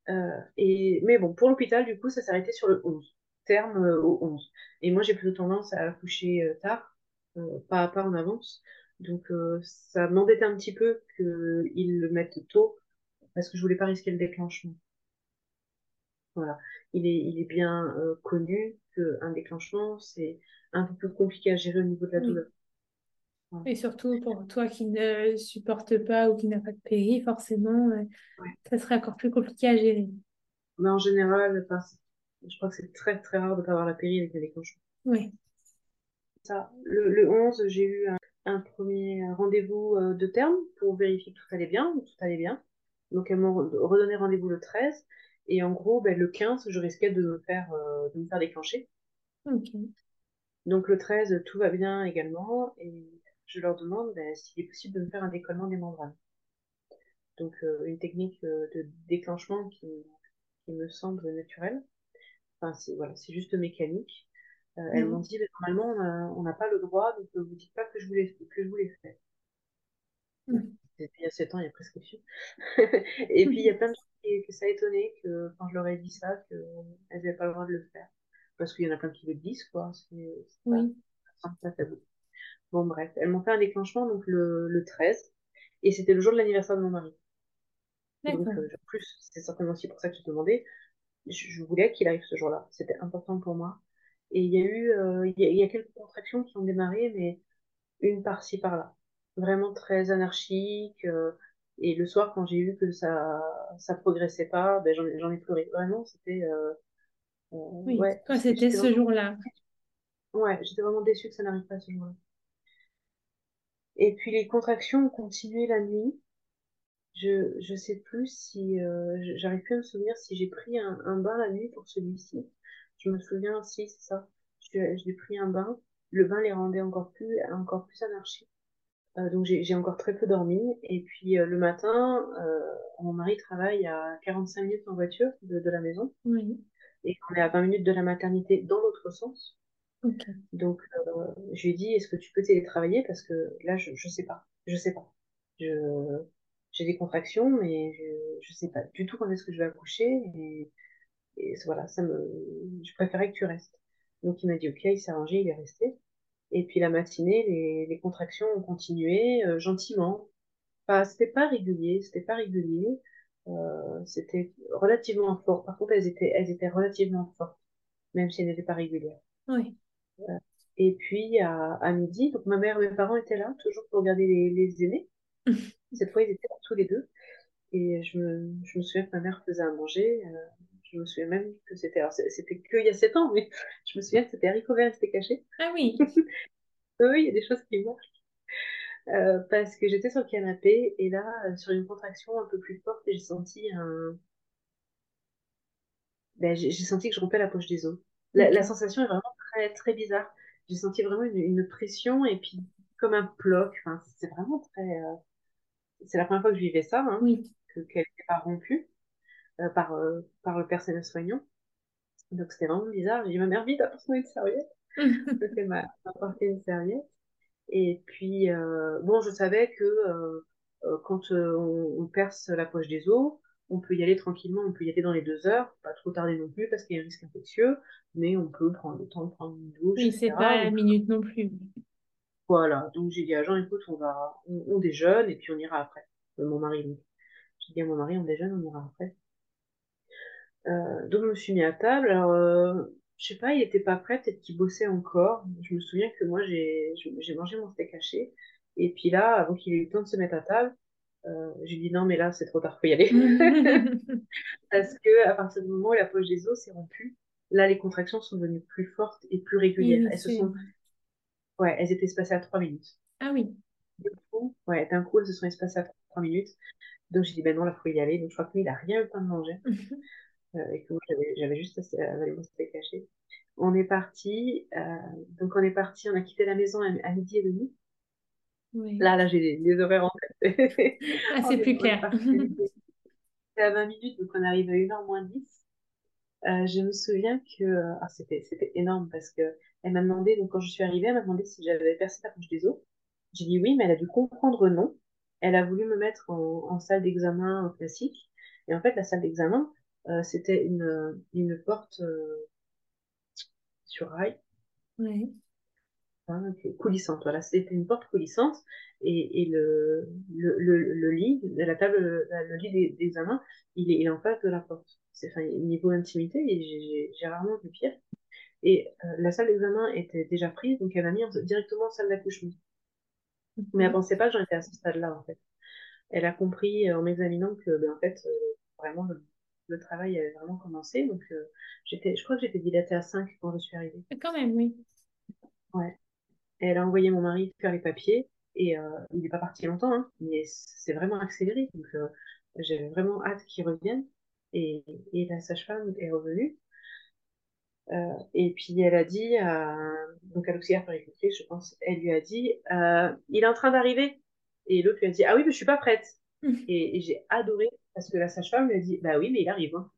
Euh, et, mais bon, pour l'hôpital, du coup, ça arrêté sur le 11, terme euh, au 11. Et moi, j'ai plutôt tendance à accoucher euh, tard, euh, pas à pas en avance. Donc, euh, ça m'embêtait un petit peu qu'ils le mettent tôt, parce que je voulais pas risquer le déclenchement. Voilà. Il est, il est bien euh, connu qu'un déclenchement, c'est un peu plus compliqué à gérer au niveau de la douleur. Voilà. Et surtout pour toi qui ne supporte pas ou qui n'a pas de péri, forcément, euh, Ouais. ça serait encore plus compliqué à gérer. Mais en général, je crois que c'est très très rare de pas avoir la péri avec un déclenchement. Oui. Ça, le, le 11, j'ai eu un, un premier rendez-vous euh, de terme pour vérifier que tout allait bien, tout allait bien. Donc elles m'ont re- redonné rendez-vous le 13 et en gros, ben, le 15, je risquais de me faire, euh, de me faire déclencher. Donc le 13, tout va bien également et je leur demande ben, s'il est possible de me faire un décollement des membranes. Donc euh, une technique euh, de déclenchement qui, qui me semble naturelle. Enfin, c'est voilà, juste mécanique. Elles m'ont Mhm. dit, mais normalement, on n'a pas le droit, donc ne vous dites pas que je vous l'ai que je. Bon, Mhm. C'était il y a 7 ans, il y a prescription. *laughs* Et puis, il y a plein de gens qui, que ça a étonné que quand je leur ai dit ça, qu'elles n'avaient pas le droit de le faire. Parce qu'il y en a plein qui le disent, quoi. C'est pas, Oui. pas tabou. Bon, bref, elles m'ont fait un déclenchement donc le, le 13, et c'était le jour de l'anniversaire de mon mari. Donc, D'accord. euh, en plus, c'est certainement aussi pour ça que je te demandais. Je, je voulais qu'il arrive ce jour-là. C'était important pour moi. Et il y a eu, euh, il y y a quelques contractions qui ont démarré, mais une par-ci, par-là. Vraiment très anarchique. euh, et le soir, quand j'ai vu que ça ça progressait pas, ben, j'en ai, j'en ai pleuré. Vraiment, c'était... euh, euh, Oui. ouais, c'était ce vraiment, jour-là. ouais, j'étais vraiment déçue que ça n'arrive pas ce jour-là. Et puis les contractions ont continué la nuit. Je, je sais plus si... euh, j'arrive plus à me souvenir si j'ai pris un, un bain la nuit pour celui-ci. Je me souviens, si, c'est ça. J'ai j'ai pris un bain. Le bain les rendait encore plus, encore plus anarchiques. Euh, donc j'ai encore très peu dormi. Et puis euh, le matin, euh, mon mari travaille à 45 minutes en voiture de, de la maison. Oui. Et on est à 20 minutes de la maternité dans l'autre sens. Ok. Donc euh, je lui ai dit, est-ce que tu peux télétravailler? Parce que là, je, je sais pas. Je sais pas. j'ai des contractions, mais je ne sais pas du tout quand est-ce que je vais accoucher. Et, et voilà, ça me, je préférais que tu restes. Donc il m'a dit ok, il s'est arrangé, il est resté. Et puis la matinée, les, les contractions ont continué euh, gentiment. Pas, c'était pas régulier, c'était pas régulier. Euh, c'était relativement fort. Par contre, elles étaient, elles étaient relativement fortes, même si elles n'étaient pas régulières. Oui. Euh, et puis à, à, midi, donc ma mère et mes parents étaient là, toujours pour regarder les, les aînés. *laughs* Cette fois, ils étaient là, tous les deux. Et je me, je me souviens que ma mère faisait à manger. Je me souviens même que c'était, alors c'était qu'il y a sept ans, mais *laughs* je me souviens que c'était haricot vert, c'était caché. Ah oui. *laughs* oui, il y a des choses qui marchent. Euh, parce que j'étais sur le canapé et là, euh, sur une contraction un peu plus forte, j'ai senti un. Ben, j'ai senti que je rompais la poche des os. La, la, sensation est vraiment très, très bizarre. J'ai senti vraiment une, une, pression et puis comme un bloc. Enfin, c'est vraiment très. Euh... C'est la première fois que je vivais ça, hein, oui. qu'elle n'était pas rompue euh, par, euh, par le personnel soignant. Donc c'était vraiment bizarre. J'ai dit, ma mère, vite, apporte-moi une serviette. *laughs* Donc elle m'a apporté une serviette. Et puis, euh, bon, je savais que euh, euh, quand on, on, perce la poche des os, on peut y aller tranquillement, on peut y aller dans les deux heures, pas trop tarder non plus parce qu'il y a un risque infectieux, mais on peut prendre le temps de prendre une douche. Oui, c'est pas la minute non plus. Voilà, donc j'ai dit à Jean, écoute, on va, on, on déjeune et puis on ira après. mon mari, donc. J'ai dit à mon mari, on déjeune, on ira après. Euh, donc je me suis mis à table. Alors, euh, je sais pas, il était pas prêt, peut-être qu'il bossait encore. Je me souviens que moi, j'ai mangé mon steak haché. Et puis là, avant qu'il ait eu le temps de se mettre à table, euh, j'ai dit non, mais là, c'est trop tard, faut y aller. *laughs* Parce que à partir du moment où la poche des os s'est rompue, là, les contractions sont devenues plus fortes et plus régulières. Oui, elles se sont, ouais, elles étaient espacées à trois minutes. Ah oui. D'un coup, ouais, d'un coup, elles se sont espacées à trois minutes. Donc j'ai dit ben non, là, faut y aller. Donc je crois que lui, il a rien eu le temps de manger. *laughs* Euh, et que j'avais juste avalé mon steak caché. On est parti, euh, donc on est parti, on a quitté la maison à, à midi et demi. Oui. Là, là, j'ai les, les, horaires en tête. *laughs* ah, c'est plus clair. C'était *laughs* à 20 minutes, donc on arrive à 1h moins 10. Euh, je me souviens que ah, c'était énorme parce que elle m'a demandé, donc quand je suis arrivée, elle m'a demandé si j'avais percé la poche des os. J'ai dit oui, mais elle a dû comprendre non. Elle a voulu me mettre en, en salle d'examen classique. Et en fait, la salle d'examen, euh, c'était une, une porte euh, sur rail. Ouais. Hein, coulissante, voilà, c'était une porte coulissante et, et le, le, le, le, lit, la table, le lit d'examen, il est, il est en face de la porte. C'est, enfin, niveau intimité, j'ai rarement vu pire. Et euh, la salle d'examen était déjà prise, donc elle m'a mis directement en salle d'accouchement. Mais elle pensait pas que j'en étais à ce stade-là, en fait. Elle a compris en m'examinant que, ben, en fait, vraiment, le, travail avait vraiment commencé. Donc, euh, j'étais, je crois que j'étais dilatée à 5 quand je suis arrivée. Quand même, oui. Ouais. Et elle a envoyé mon mari faire les papiers. Et euh, il n'est pas parti longtemps, hein, mais c'est vraiment accéléré. Donc, euh, j'avais vraiment hâte qu'il revienne. Et, et la sage-femme est revenue. Et puis elle a dit, donc à l'auxiliaire péricultrice, je pense, elle lui a dit, il est en train d'arriver. Et l'autre lui a dit, ah oui, mais je suis pas prête. *laughs* et, et j'ai adoré parce que la sage-femme lui a dit, bah oui, mais il arrive. Hein.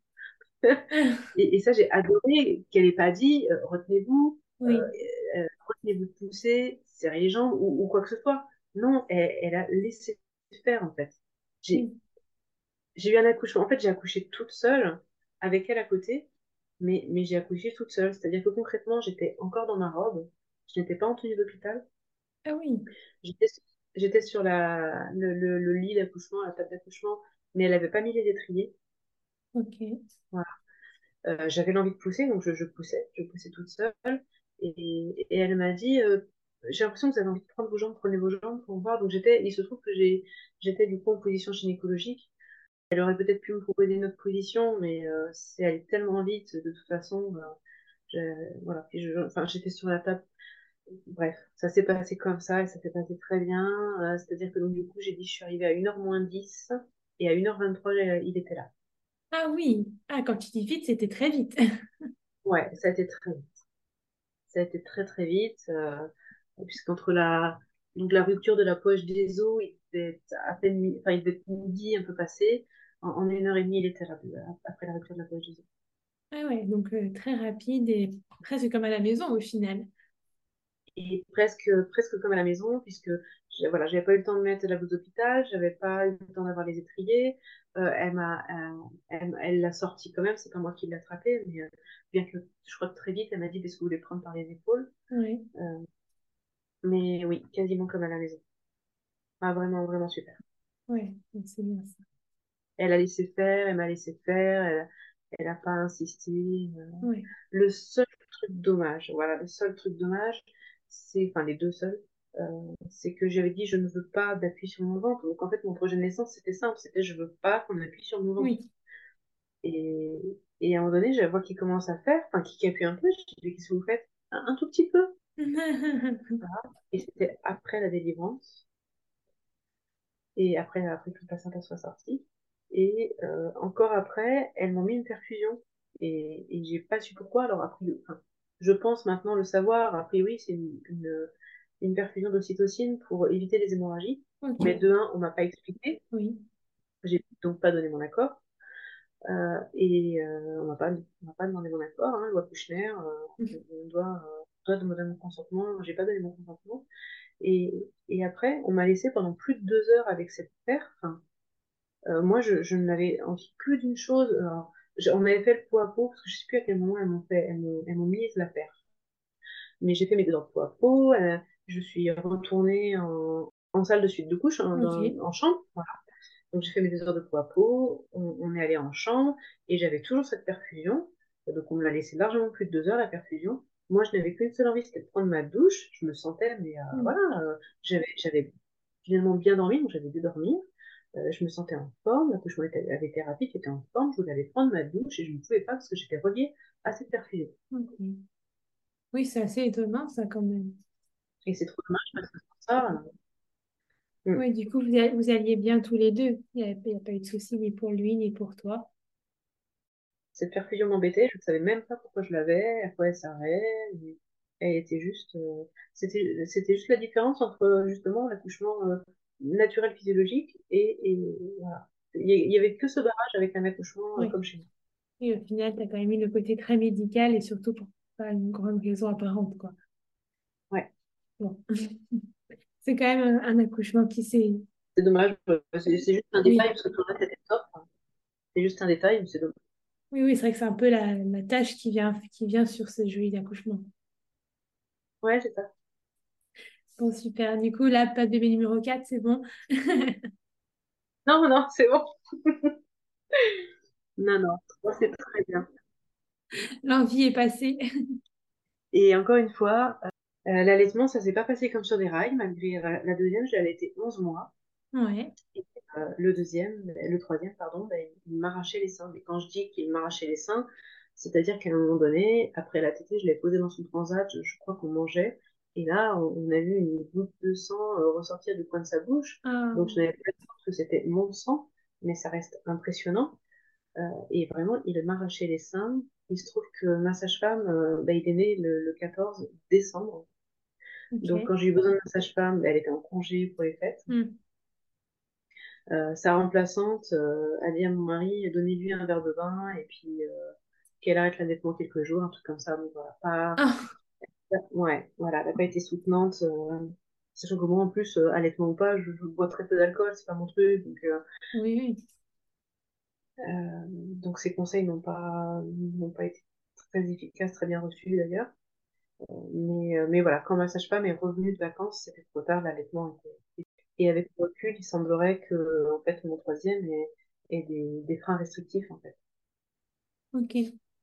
*laughs* et, et, ça, j'ai adoré qu'elle n'ait pas dit, euh, retenez-vous, oui. euh, euh, retenez-vous de pousser, serrez les jambes ou, ou, quoi que ce soit. Non, elle, elle a laissé faire, en fait. J'ai eu un accouchement. En fait, j'ai accouché toute seule, avec elle à côté, mais, mais j'ai accouché toute seule. C'est-à-dire que concrètement, j'étais encore dans ma robe, je n'étais pas en tenue d'hôpital. Ah oui. J'étais sur la, le, le, le lit d'accouchement, la table d'accouchement, mais elle n'avait pas mis les étriers. Ok. Voilà. Euh, J'avais l'envie de pousser, donc je, je, poussais, je poussais toute seule. Et, et elle m'a dit, euh, j'ai l'impression que vous avez envie de prendre vos jambes, prenez vos jambes pour voir. Donc j'étais, il se trouve que j'étais du coup en position gynécologique. Elle aurait peut-être pu me proposer une autre position, mais euh, c'est allé tellement vite de toute façon. voilà, enfin, j'étais sur la table. Bref, ça s'est passé comme ça et ça s'est passé très bien. C'est-à-dire que donc du coup, j'ai dit, je suis arrivée à 1h moins 10 et à 1h23, il était là. Ah oui, ah, quand tu dis vite, c'était très vite. *laughs* ouais, ça a été très vite. Ça a été très très vite, euh, puisqu'entre la, donc la rupture de la poche des os, il devait à peine, enfin, il devait être midi un peu passé. En, en, une heure et demie, il était là, après la rupture de la poche des os. Ah ouais, donc euh, très rapide et presque comme à la maison au final. Et presque, presque comme à la maison, puisque voilà, j'avais pas eu le temps de mettre la blouse d'hôpital, j'avais pas eu le temps d'avoir les étriers. Euh, elle m'a, elle l'a sorti quand même, c'est pas moi qui l'ai attrapé, mais euh, bien que je crois que très vite, elle m'a dit est-ce que vous voulez prendre par les épaules. Oui. Euh, mais oui, quasiment comme à la maison. Ah, vraiment, vraiment super. Oui, c'est bien ça. Elle a laissé faire, elle m'a laissé faire, elle, n'a pas insisté. Oui. Le seul truc dommage, voilà, le seul truc dommage, c'est, enfin les deux seuls, euh, c'est que j'avais dit je ne veux pas d'appui sur mon ventre. Donc en fait, mon projet de naissance, c'était simple, c'était je veux pas qu'on appuie sur mon ventre. Et, et, à un moment donné, j'ai la voix qui commence à faire, enfin qui, appuie un peu, je dis qu'est-ce que vous faites? Un, tout petit peu. *laughs* Et c'était après la délivrance. Et après, après que le placenta soit sorti. Et euh, encore après, elles m'ont mis une perfusion. Et, et j'ai pas su pourquoi. Alors après, enfin, je pense maintenant le savoir. A priori, c'est une, une perfusion d'ocytocine pour éviter les hémorragies. Mais de un, on m'a pas expliqué. Oui. J'ai donc pas donné mon accord. Euh, et euh, on m'a pas, pas demandé mon accord. Hein, loi Kouchner, euh, on doit, doit demander mon consentement. J'ai pas donné mon consentement. Et, et après, on m'a laissé pendant plus de deux heures avec cette perf. moi, je, je n'avais envie que d'une chose. Alors, on avait fait le pot à pot, parce que je sais plus à quel moment elles m'ont fait, elles m'ont mis la perf. Mais j'ai fait mes deux heures de pot à pot je suis retournée en, en salle de suite de couche, hein, en chambre. Voilà. Donc j'ai fait mes deux heures de peau à peau, on, est allé en chambre et j'avais toujours cette perfusion. Donc on me l'a laissé largement plus de deux heures la perfusion. Moi je n'avais qu'une seule envie, c'était de prendre ma douche. Je me sentais, mais euh, mm. voilà, euh, j'avais finalement bien dormi, donc j'avais dû dormir. Euh, je me sentais en forme, l'accouchement avait été rapide, j'étais en forme, je voulais aller prendre ma douche et je ne pouvais pas parce que j'étais reliée à cette perfusion. Oui, c'est assez étonnant ça quand même. Et c'est trop dommage parce que ça. Euh, mm. Oui, du coup, vous, alliez bien tous les deux. Il n'y a, pas eu de souci ni pour lui ni pour toi. Cette perfusion m'embêtait. Je ne savais même pas pourquoi je l'avais, à quoi elle servait. Elle était juste. Euh, c'était, juste la différence entre justement l'accouchement euh, naturel physiologique et, voilà. Il n'y avait que ce barrage avec un accouchement comme chez nous. Et au final, tu as quand même eu le côté très médical et surtout pour pas une grande raison apparente. Quoi. *laughs* c'est quand même un, accouchement qui s'est. C'est dommage, c'est juste un détail parce que tout le reste était top. C'est juste un détail, mais c'est dommage. Oui, oui, c'est vrai que c'est un peu la, tâche qui vient, qui vient sur ce joli d'accouchement. Ouais, c'est ça. Bon, super. Du coup, là, pas de bébé numéro 4, c'est bon. *laughs* non, non, c'est bon. *laughs* non, non, c'est très bien. L'envie est passée. Et encore une fois, euh, l'allaitement, ça s'est pas passé comme sur des rails, malgré euh, la deuxième, j'ai allaité 11 mois. Ouais. Et, euh, le deuxième, le troisième, pardon, ben, il m'arrachait les seins. Et quand je dis qu'il m'arrachait les seins, c'est-à-dire qu'à un moment donné, après la tétée, je l'ai posé dans son transat, je, crois qu'on mangeait. Et là, on, a vu une goutte de sang ressortir du coin de sa bouche. Ah. Donc, je n'avais pas dit que c'était mon sang, mais ça reste impressionnant. et vraiment, il m'arrachait les seins. Il se trouve que ma sage-femme, ben, il est né le 14 décembre. Donc, quand j'ai eu besoin de sage-femme, elle était en congé pour les fêtes. Hmm. Euh, sa remplaçante euh, a dit à mon mari donnez-lui un verre de vin et puis euh, qu'elle arrête l'allaitement quelques jours, un truc comme ça. Donc voilà, pas. Ah. Ouais, voilà, elle n'a pas été soutenante. sachant que moi, en plus, allaitement ou pas, je, bois très peu d'alcool, c'est pas mon truc. Donc, oui, oui. donc ces conseils n'ont pas, n'ont pas été très efficaces, très bien reçus d'ailleurs. Mais, euh, mais voilà, quand ma sage-femme est revenue de vacances, c'était trop tard, l'allaitement était. Et avec le recul, il semblerait que en fait, mon troisième ait, des, des, freins restrictifs, en fait. Ok.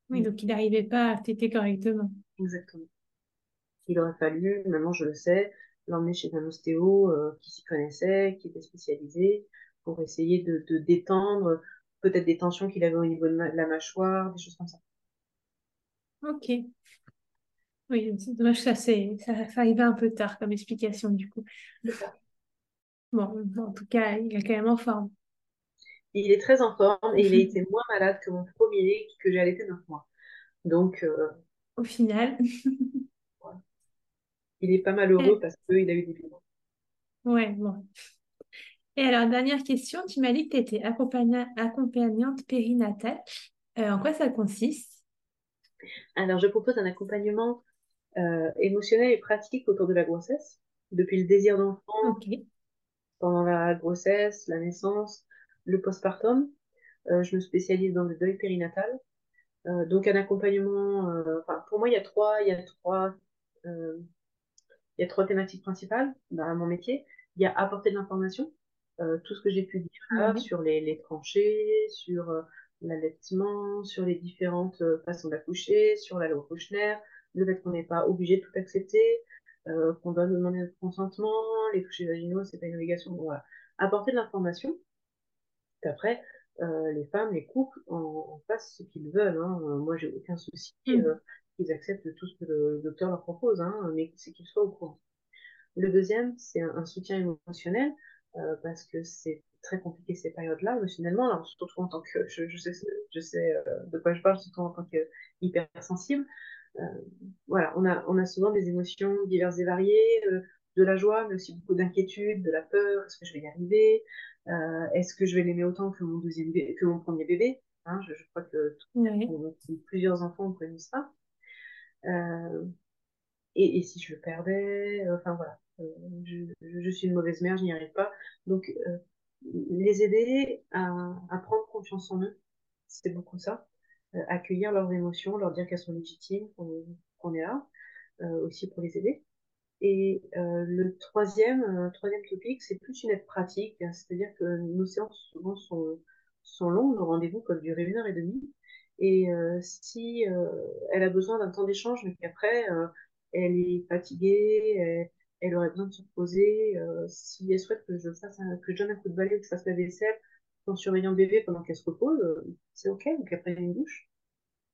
Oui, mm. donc il n'arrivait pas à téter correctement. Exactement. Il aurait fallu, maintenant je le sais, l'emmener chez un ostéo euh, qui s'y connaissait, qui était spécialisé, pour essayer de, de détendre peut-être des tensions qu'il avait au niveau de la mâchoire, des choses comme ça. Ok. Oui, c'est dommage ça, c'est, ça, arrivait un peu tard comme explication du coup. Bon, en tout cas, il est quand même en forme. Il est très en forme et il a *laughs* été moins malade que mon premier que j'ai allaité 9 mois. Donc, euh, au final, *laughs* il est pas malheureux parce qu'il a eu des bébés. Ouais, bon. Et alors, dernière question, tu m'as dit que tu étais accompagnante périnatale. Euh, en quoi ça consiste? Alors, je propose un accompagnement émotionnelle et pratique autour de la grossesse, depuis le désir d'enfant, pendant la grossesse, la naissance, le postpartum. je me spécialise dans le deuil périnatal. donc un accompagnement, pour moi il y a trois, il y a trois, il y a trois thématiques principales dans mon métier. Il y a apporter de l'information, tout ce que j'ai pu dire là, sur les, les, tranchées, sur l'allaitement, sur les différentes euh, façons d'accoucher, sur la loi Kouchner, le fait qu'on n'est pas obligé de tout accepter, euh, qu'on doit demander notre consentement, les touchés vaginaux, c'est pas une obligation. Bon, voilà. Apporter de l'information. Après, euh, les femmes, les couples en, en fassent ce qu'ils veulent. Hein. Moi, j'ai aucun souci mmh. Qu'ils acceptent tout ce que le docteur leur propose, hein, mais c'est qu'ils soient au courant. Le deuxième, c'est un, un, soutien émotionnel, euh, parce que c'est très compliqué ces périodes-là, émotionnellement, alors surtout en tant que, je, je sais, je sais euh, de quoi je parle, surtout en tant qu'hypersensible. Euh, voilà, on a, on a souvent des émotions diverses et variées, euh, de la joie, mais aussi beaucoup d'inquiétude, de la peur, est-ce que je vais y arriver, est-ce que je vais l'aimer autant que mon deuxième que mon premier bébé, hein, je, je, crois que plusieurs enfants connaissent ça. Euh, et, si je le perdais, enfin voilà, je, je, suis une mauvaise mère, je n'y arrive pas. Donc les aider à, prendre confiance en eux, c'est beaucoup ça. Euh, accueillir leurs émotions, leur dire qu'elles sont légitimes, qu'on est là, euh, aussi pour les aider. Et euh, le troisième, euh, troisième topic, c'est plus une aide pratique, c'est-à-dire que nos séances souvent sont, sont longues, nos rendez-vous peuvent durer une heure et demie. Et euh, si elle a besoin d'un temps d'échange, mais qu'après elle est fatiguée, elle, elle aurait besoin de se reposer. Euh, si elle souhaite que je fasse un, que je donne un coup de balai ou que je fasse la vaisselle en surveillant bébé pendant qu'elle se repose, euh, c'est ok, donc après une douche.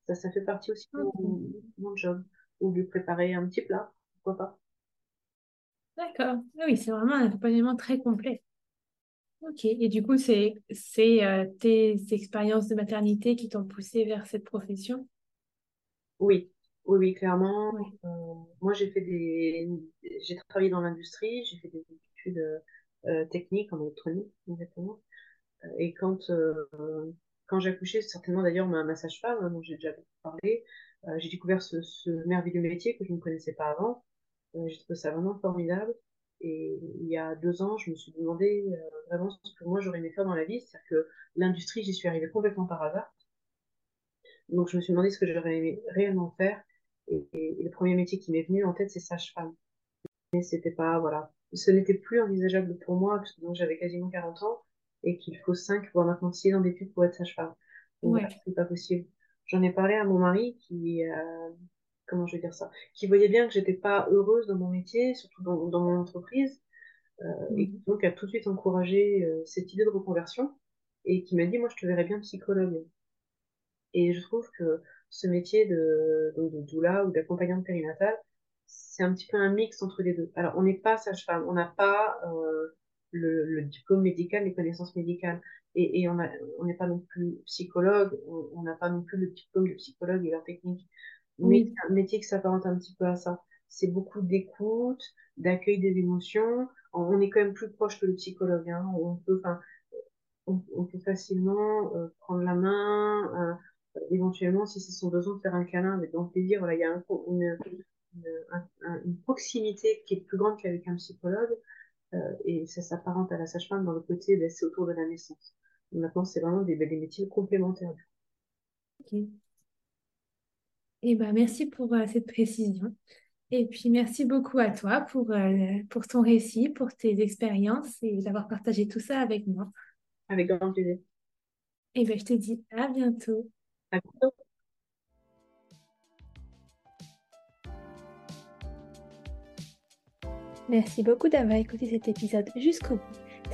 Ça, ça fait partie aussi de mon, mon, job. Ou lui préparer un petit plat, pourquoi pas. D'accord. Oui, c'est vraiment un accompagnement très complet. Ok. Et du coup, c'est euh, tes expériences de maternité qui t'ont poussé vers cette profession? Oui, oui, oui, clairement. Euh, moi, j'ai fait des, j'ai travaillé dans l'industrie, j'ai fait des études euh, techniques en électronique, exactement. Euh, et quand quand j'ai accouché, certainement d'ailleurs ma, ma sage-femme, hein, dont j'ai déjà parlé, j'ai découvert ce, ce, merveilleux métier que je ne connaissais pas avant. j'ai trouvé ça vraiment formidable. Et il y a deux ans, je me suis demandé vraiment ce que moi j'aurais aimé faire dans la vie, c'est-à-dire que l'industrie, j'y suis arrivée complètement par hasard. Donc je me suis demandé ce que j'aurais aimé réellement faire. Et, le premier métier qui m'est venu en tête, c'est sage-femme. Mais c'était pas, voilà, ce n'était plus envisageable pour moi, parce que j'avais quasiment 40 ans, et qu'il faut 5, voire maintenant 6 ans d'études pour être sage-femme. Donc, ouais. c'est pas possible. J'en ai parlé à mon mari qui, euh, comment je vais dire ça, qui voyait bien que j'étais pas heureuse dans mon métier, surtout dans, dans mon entreprise, euh, mmh. et donc a tout de suite encouragé euh, cette idée de reconversion, et qui m'a dit, moi, je te verrais bien psychologue. Et je trouve que ce métier de, doula ou d'accompagnante périnatale, c'est un petit peu un mix entre les deux. Alors, on n'est pas sage-femme, on n'a pas euh, le, le, diplôme médical, les connaissances médicales, et, et on n'est on pas non plus psychologue, on n'a pas non plus le diplôme de psychologue et leur technique. Mais oui. un métier qui s'apparente un petit peu à ça. C'est beaucoup d'écoute, d'accueil des émotions. On est quand même plus proche que le psychologue. Hein. On peut, on, on, peut facilement euh, prendre la main, euh, éventuellement, si c'est son besoin de faire un câlin avec grand plaisir, voilà, il y a un, une, une, un, une, proximité qui est plus grande qu'avec un psychologue, euh, et ça s'apparente à la sage-femme dans le côté, ben, c'est autour de la naissance. Et maintenant, c'est vraiment des, des, métiers complémentaires. Ok. Eh ben, merci pour euh, cette précision. Et puis, merci beaucoup à toi pour, euh, pour ton récit, pour tes expériences et d'avoir partagé tout ça avec moi. Avec grand plaisir. Et ben, je te dis à bientôt. Merci beaucoup d'avoir écouté cet épisode jusqu'au bout.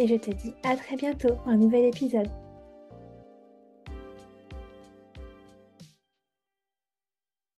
et je te dis à très bientôt pour un nouvel épisode.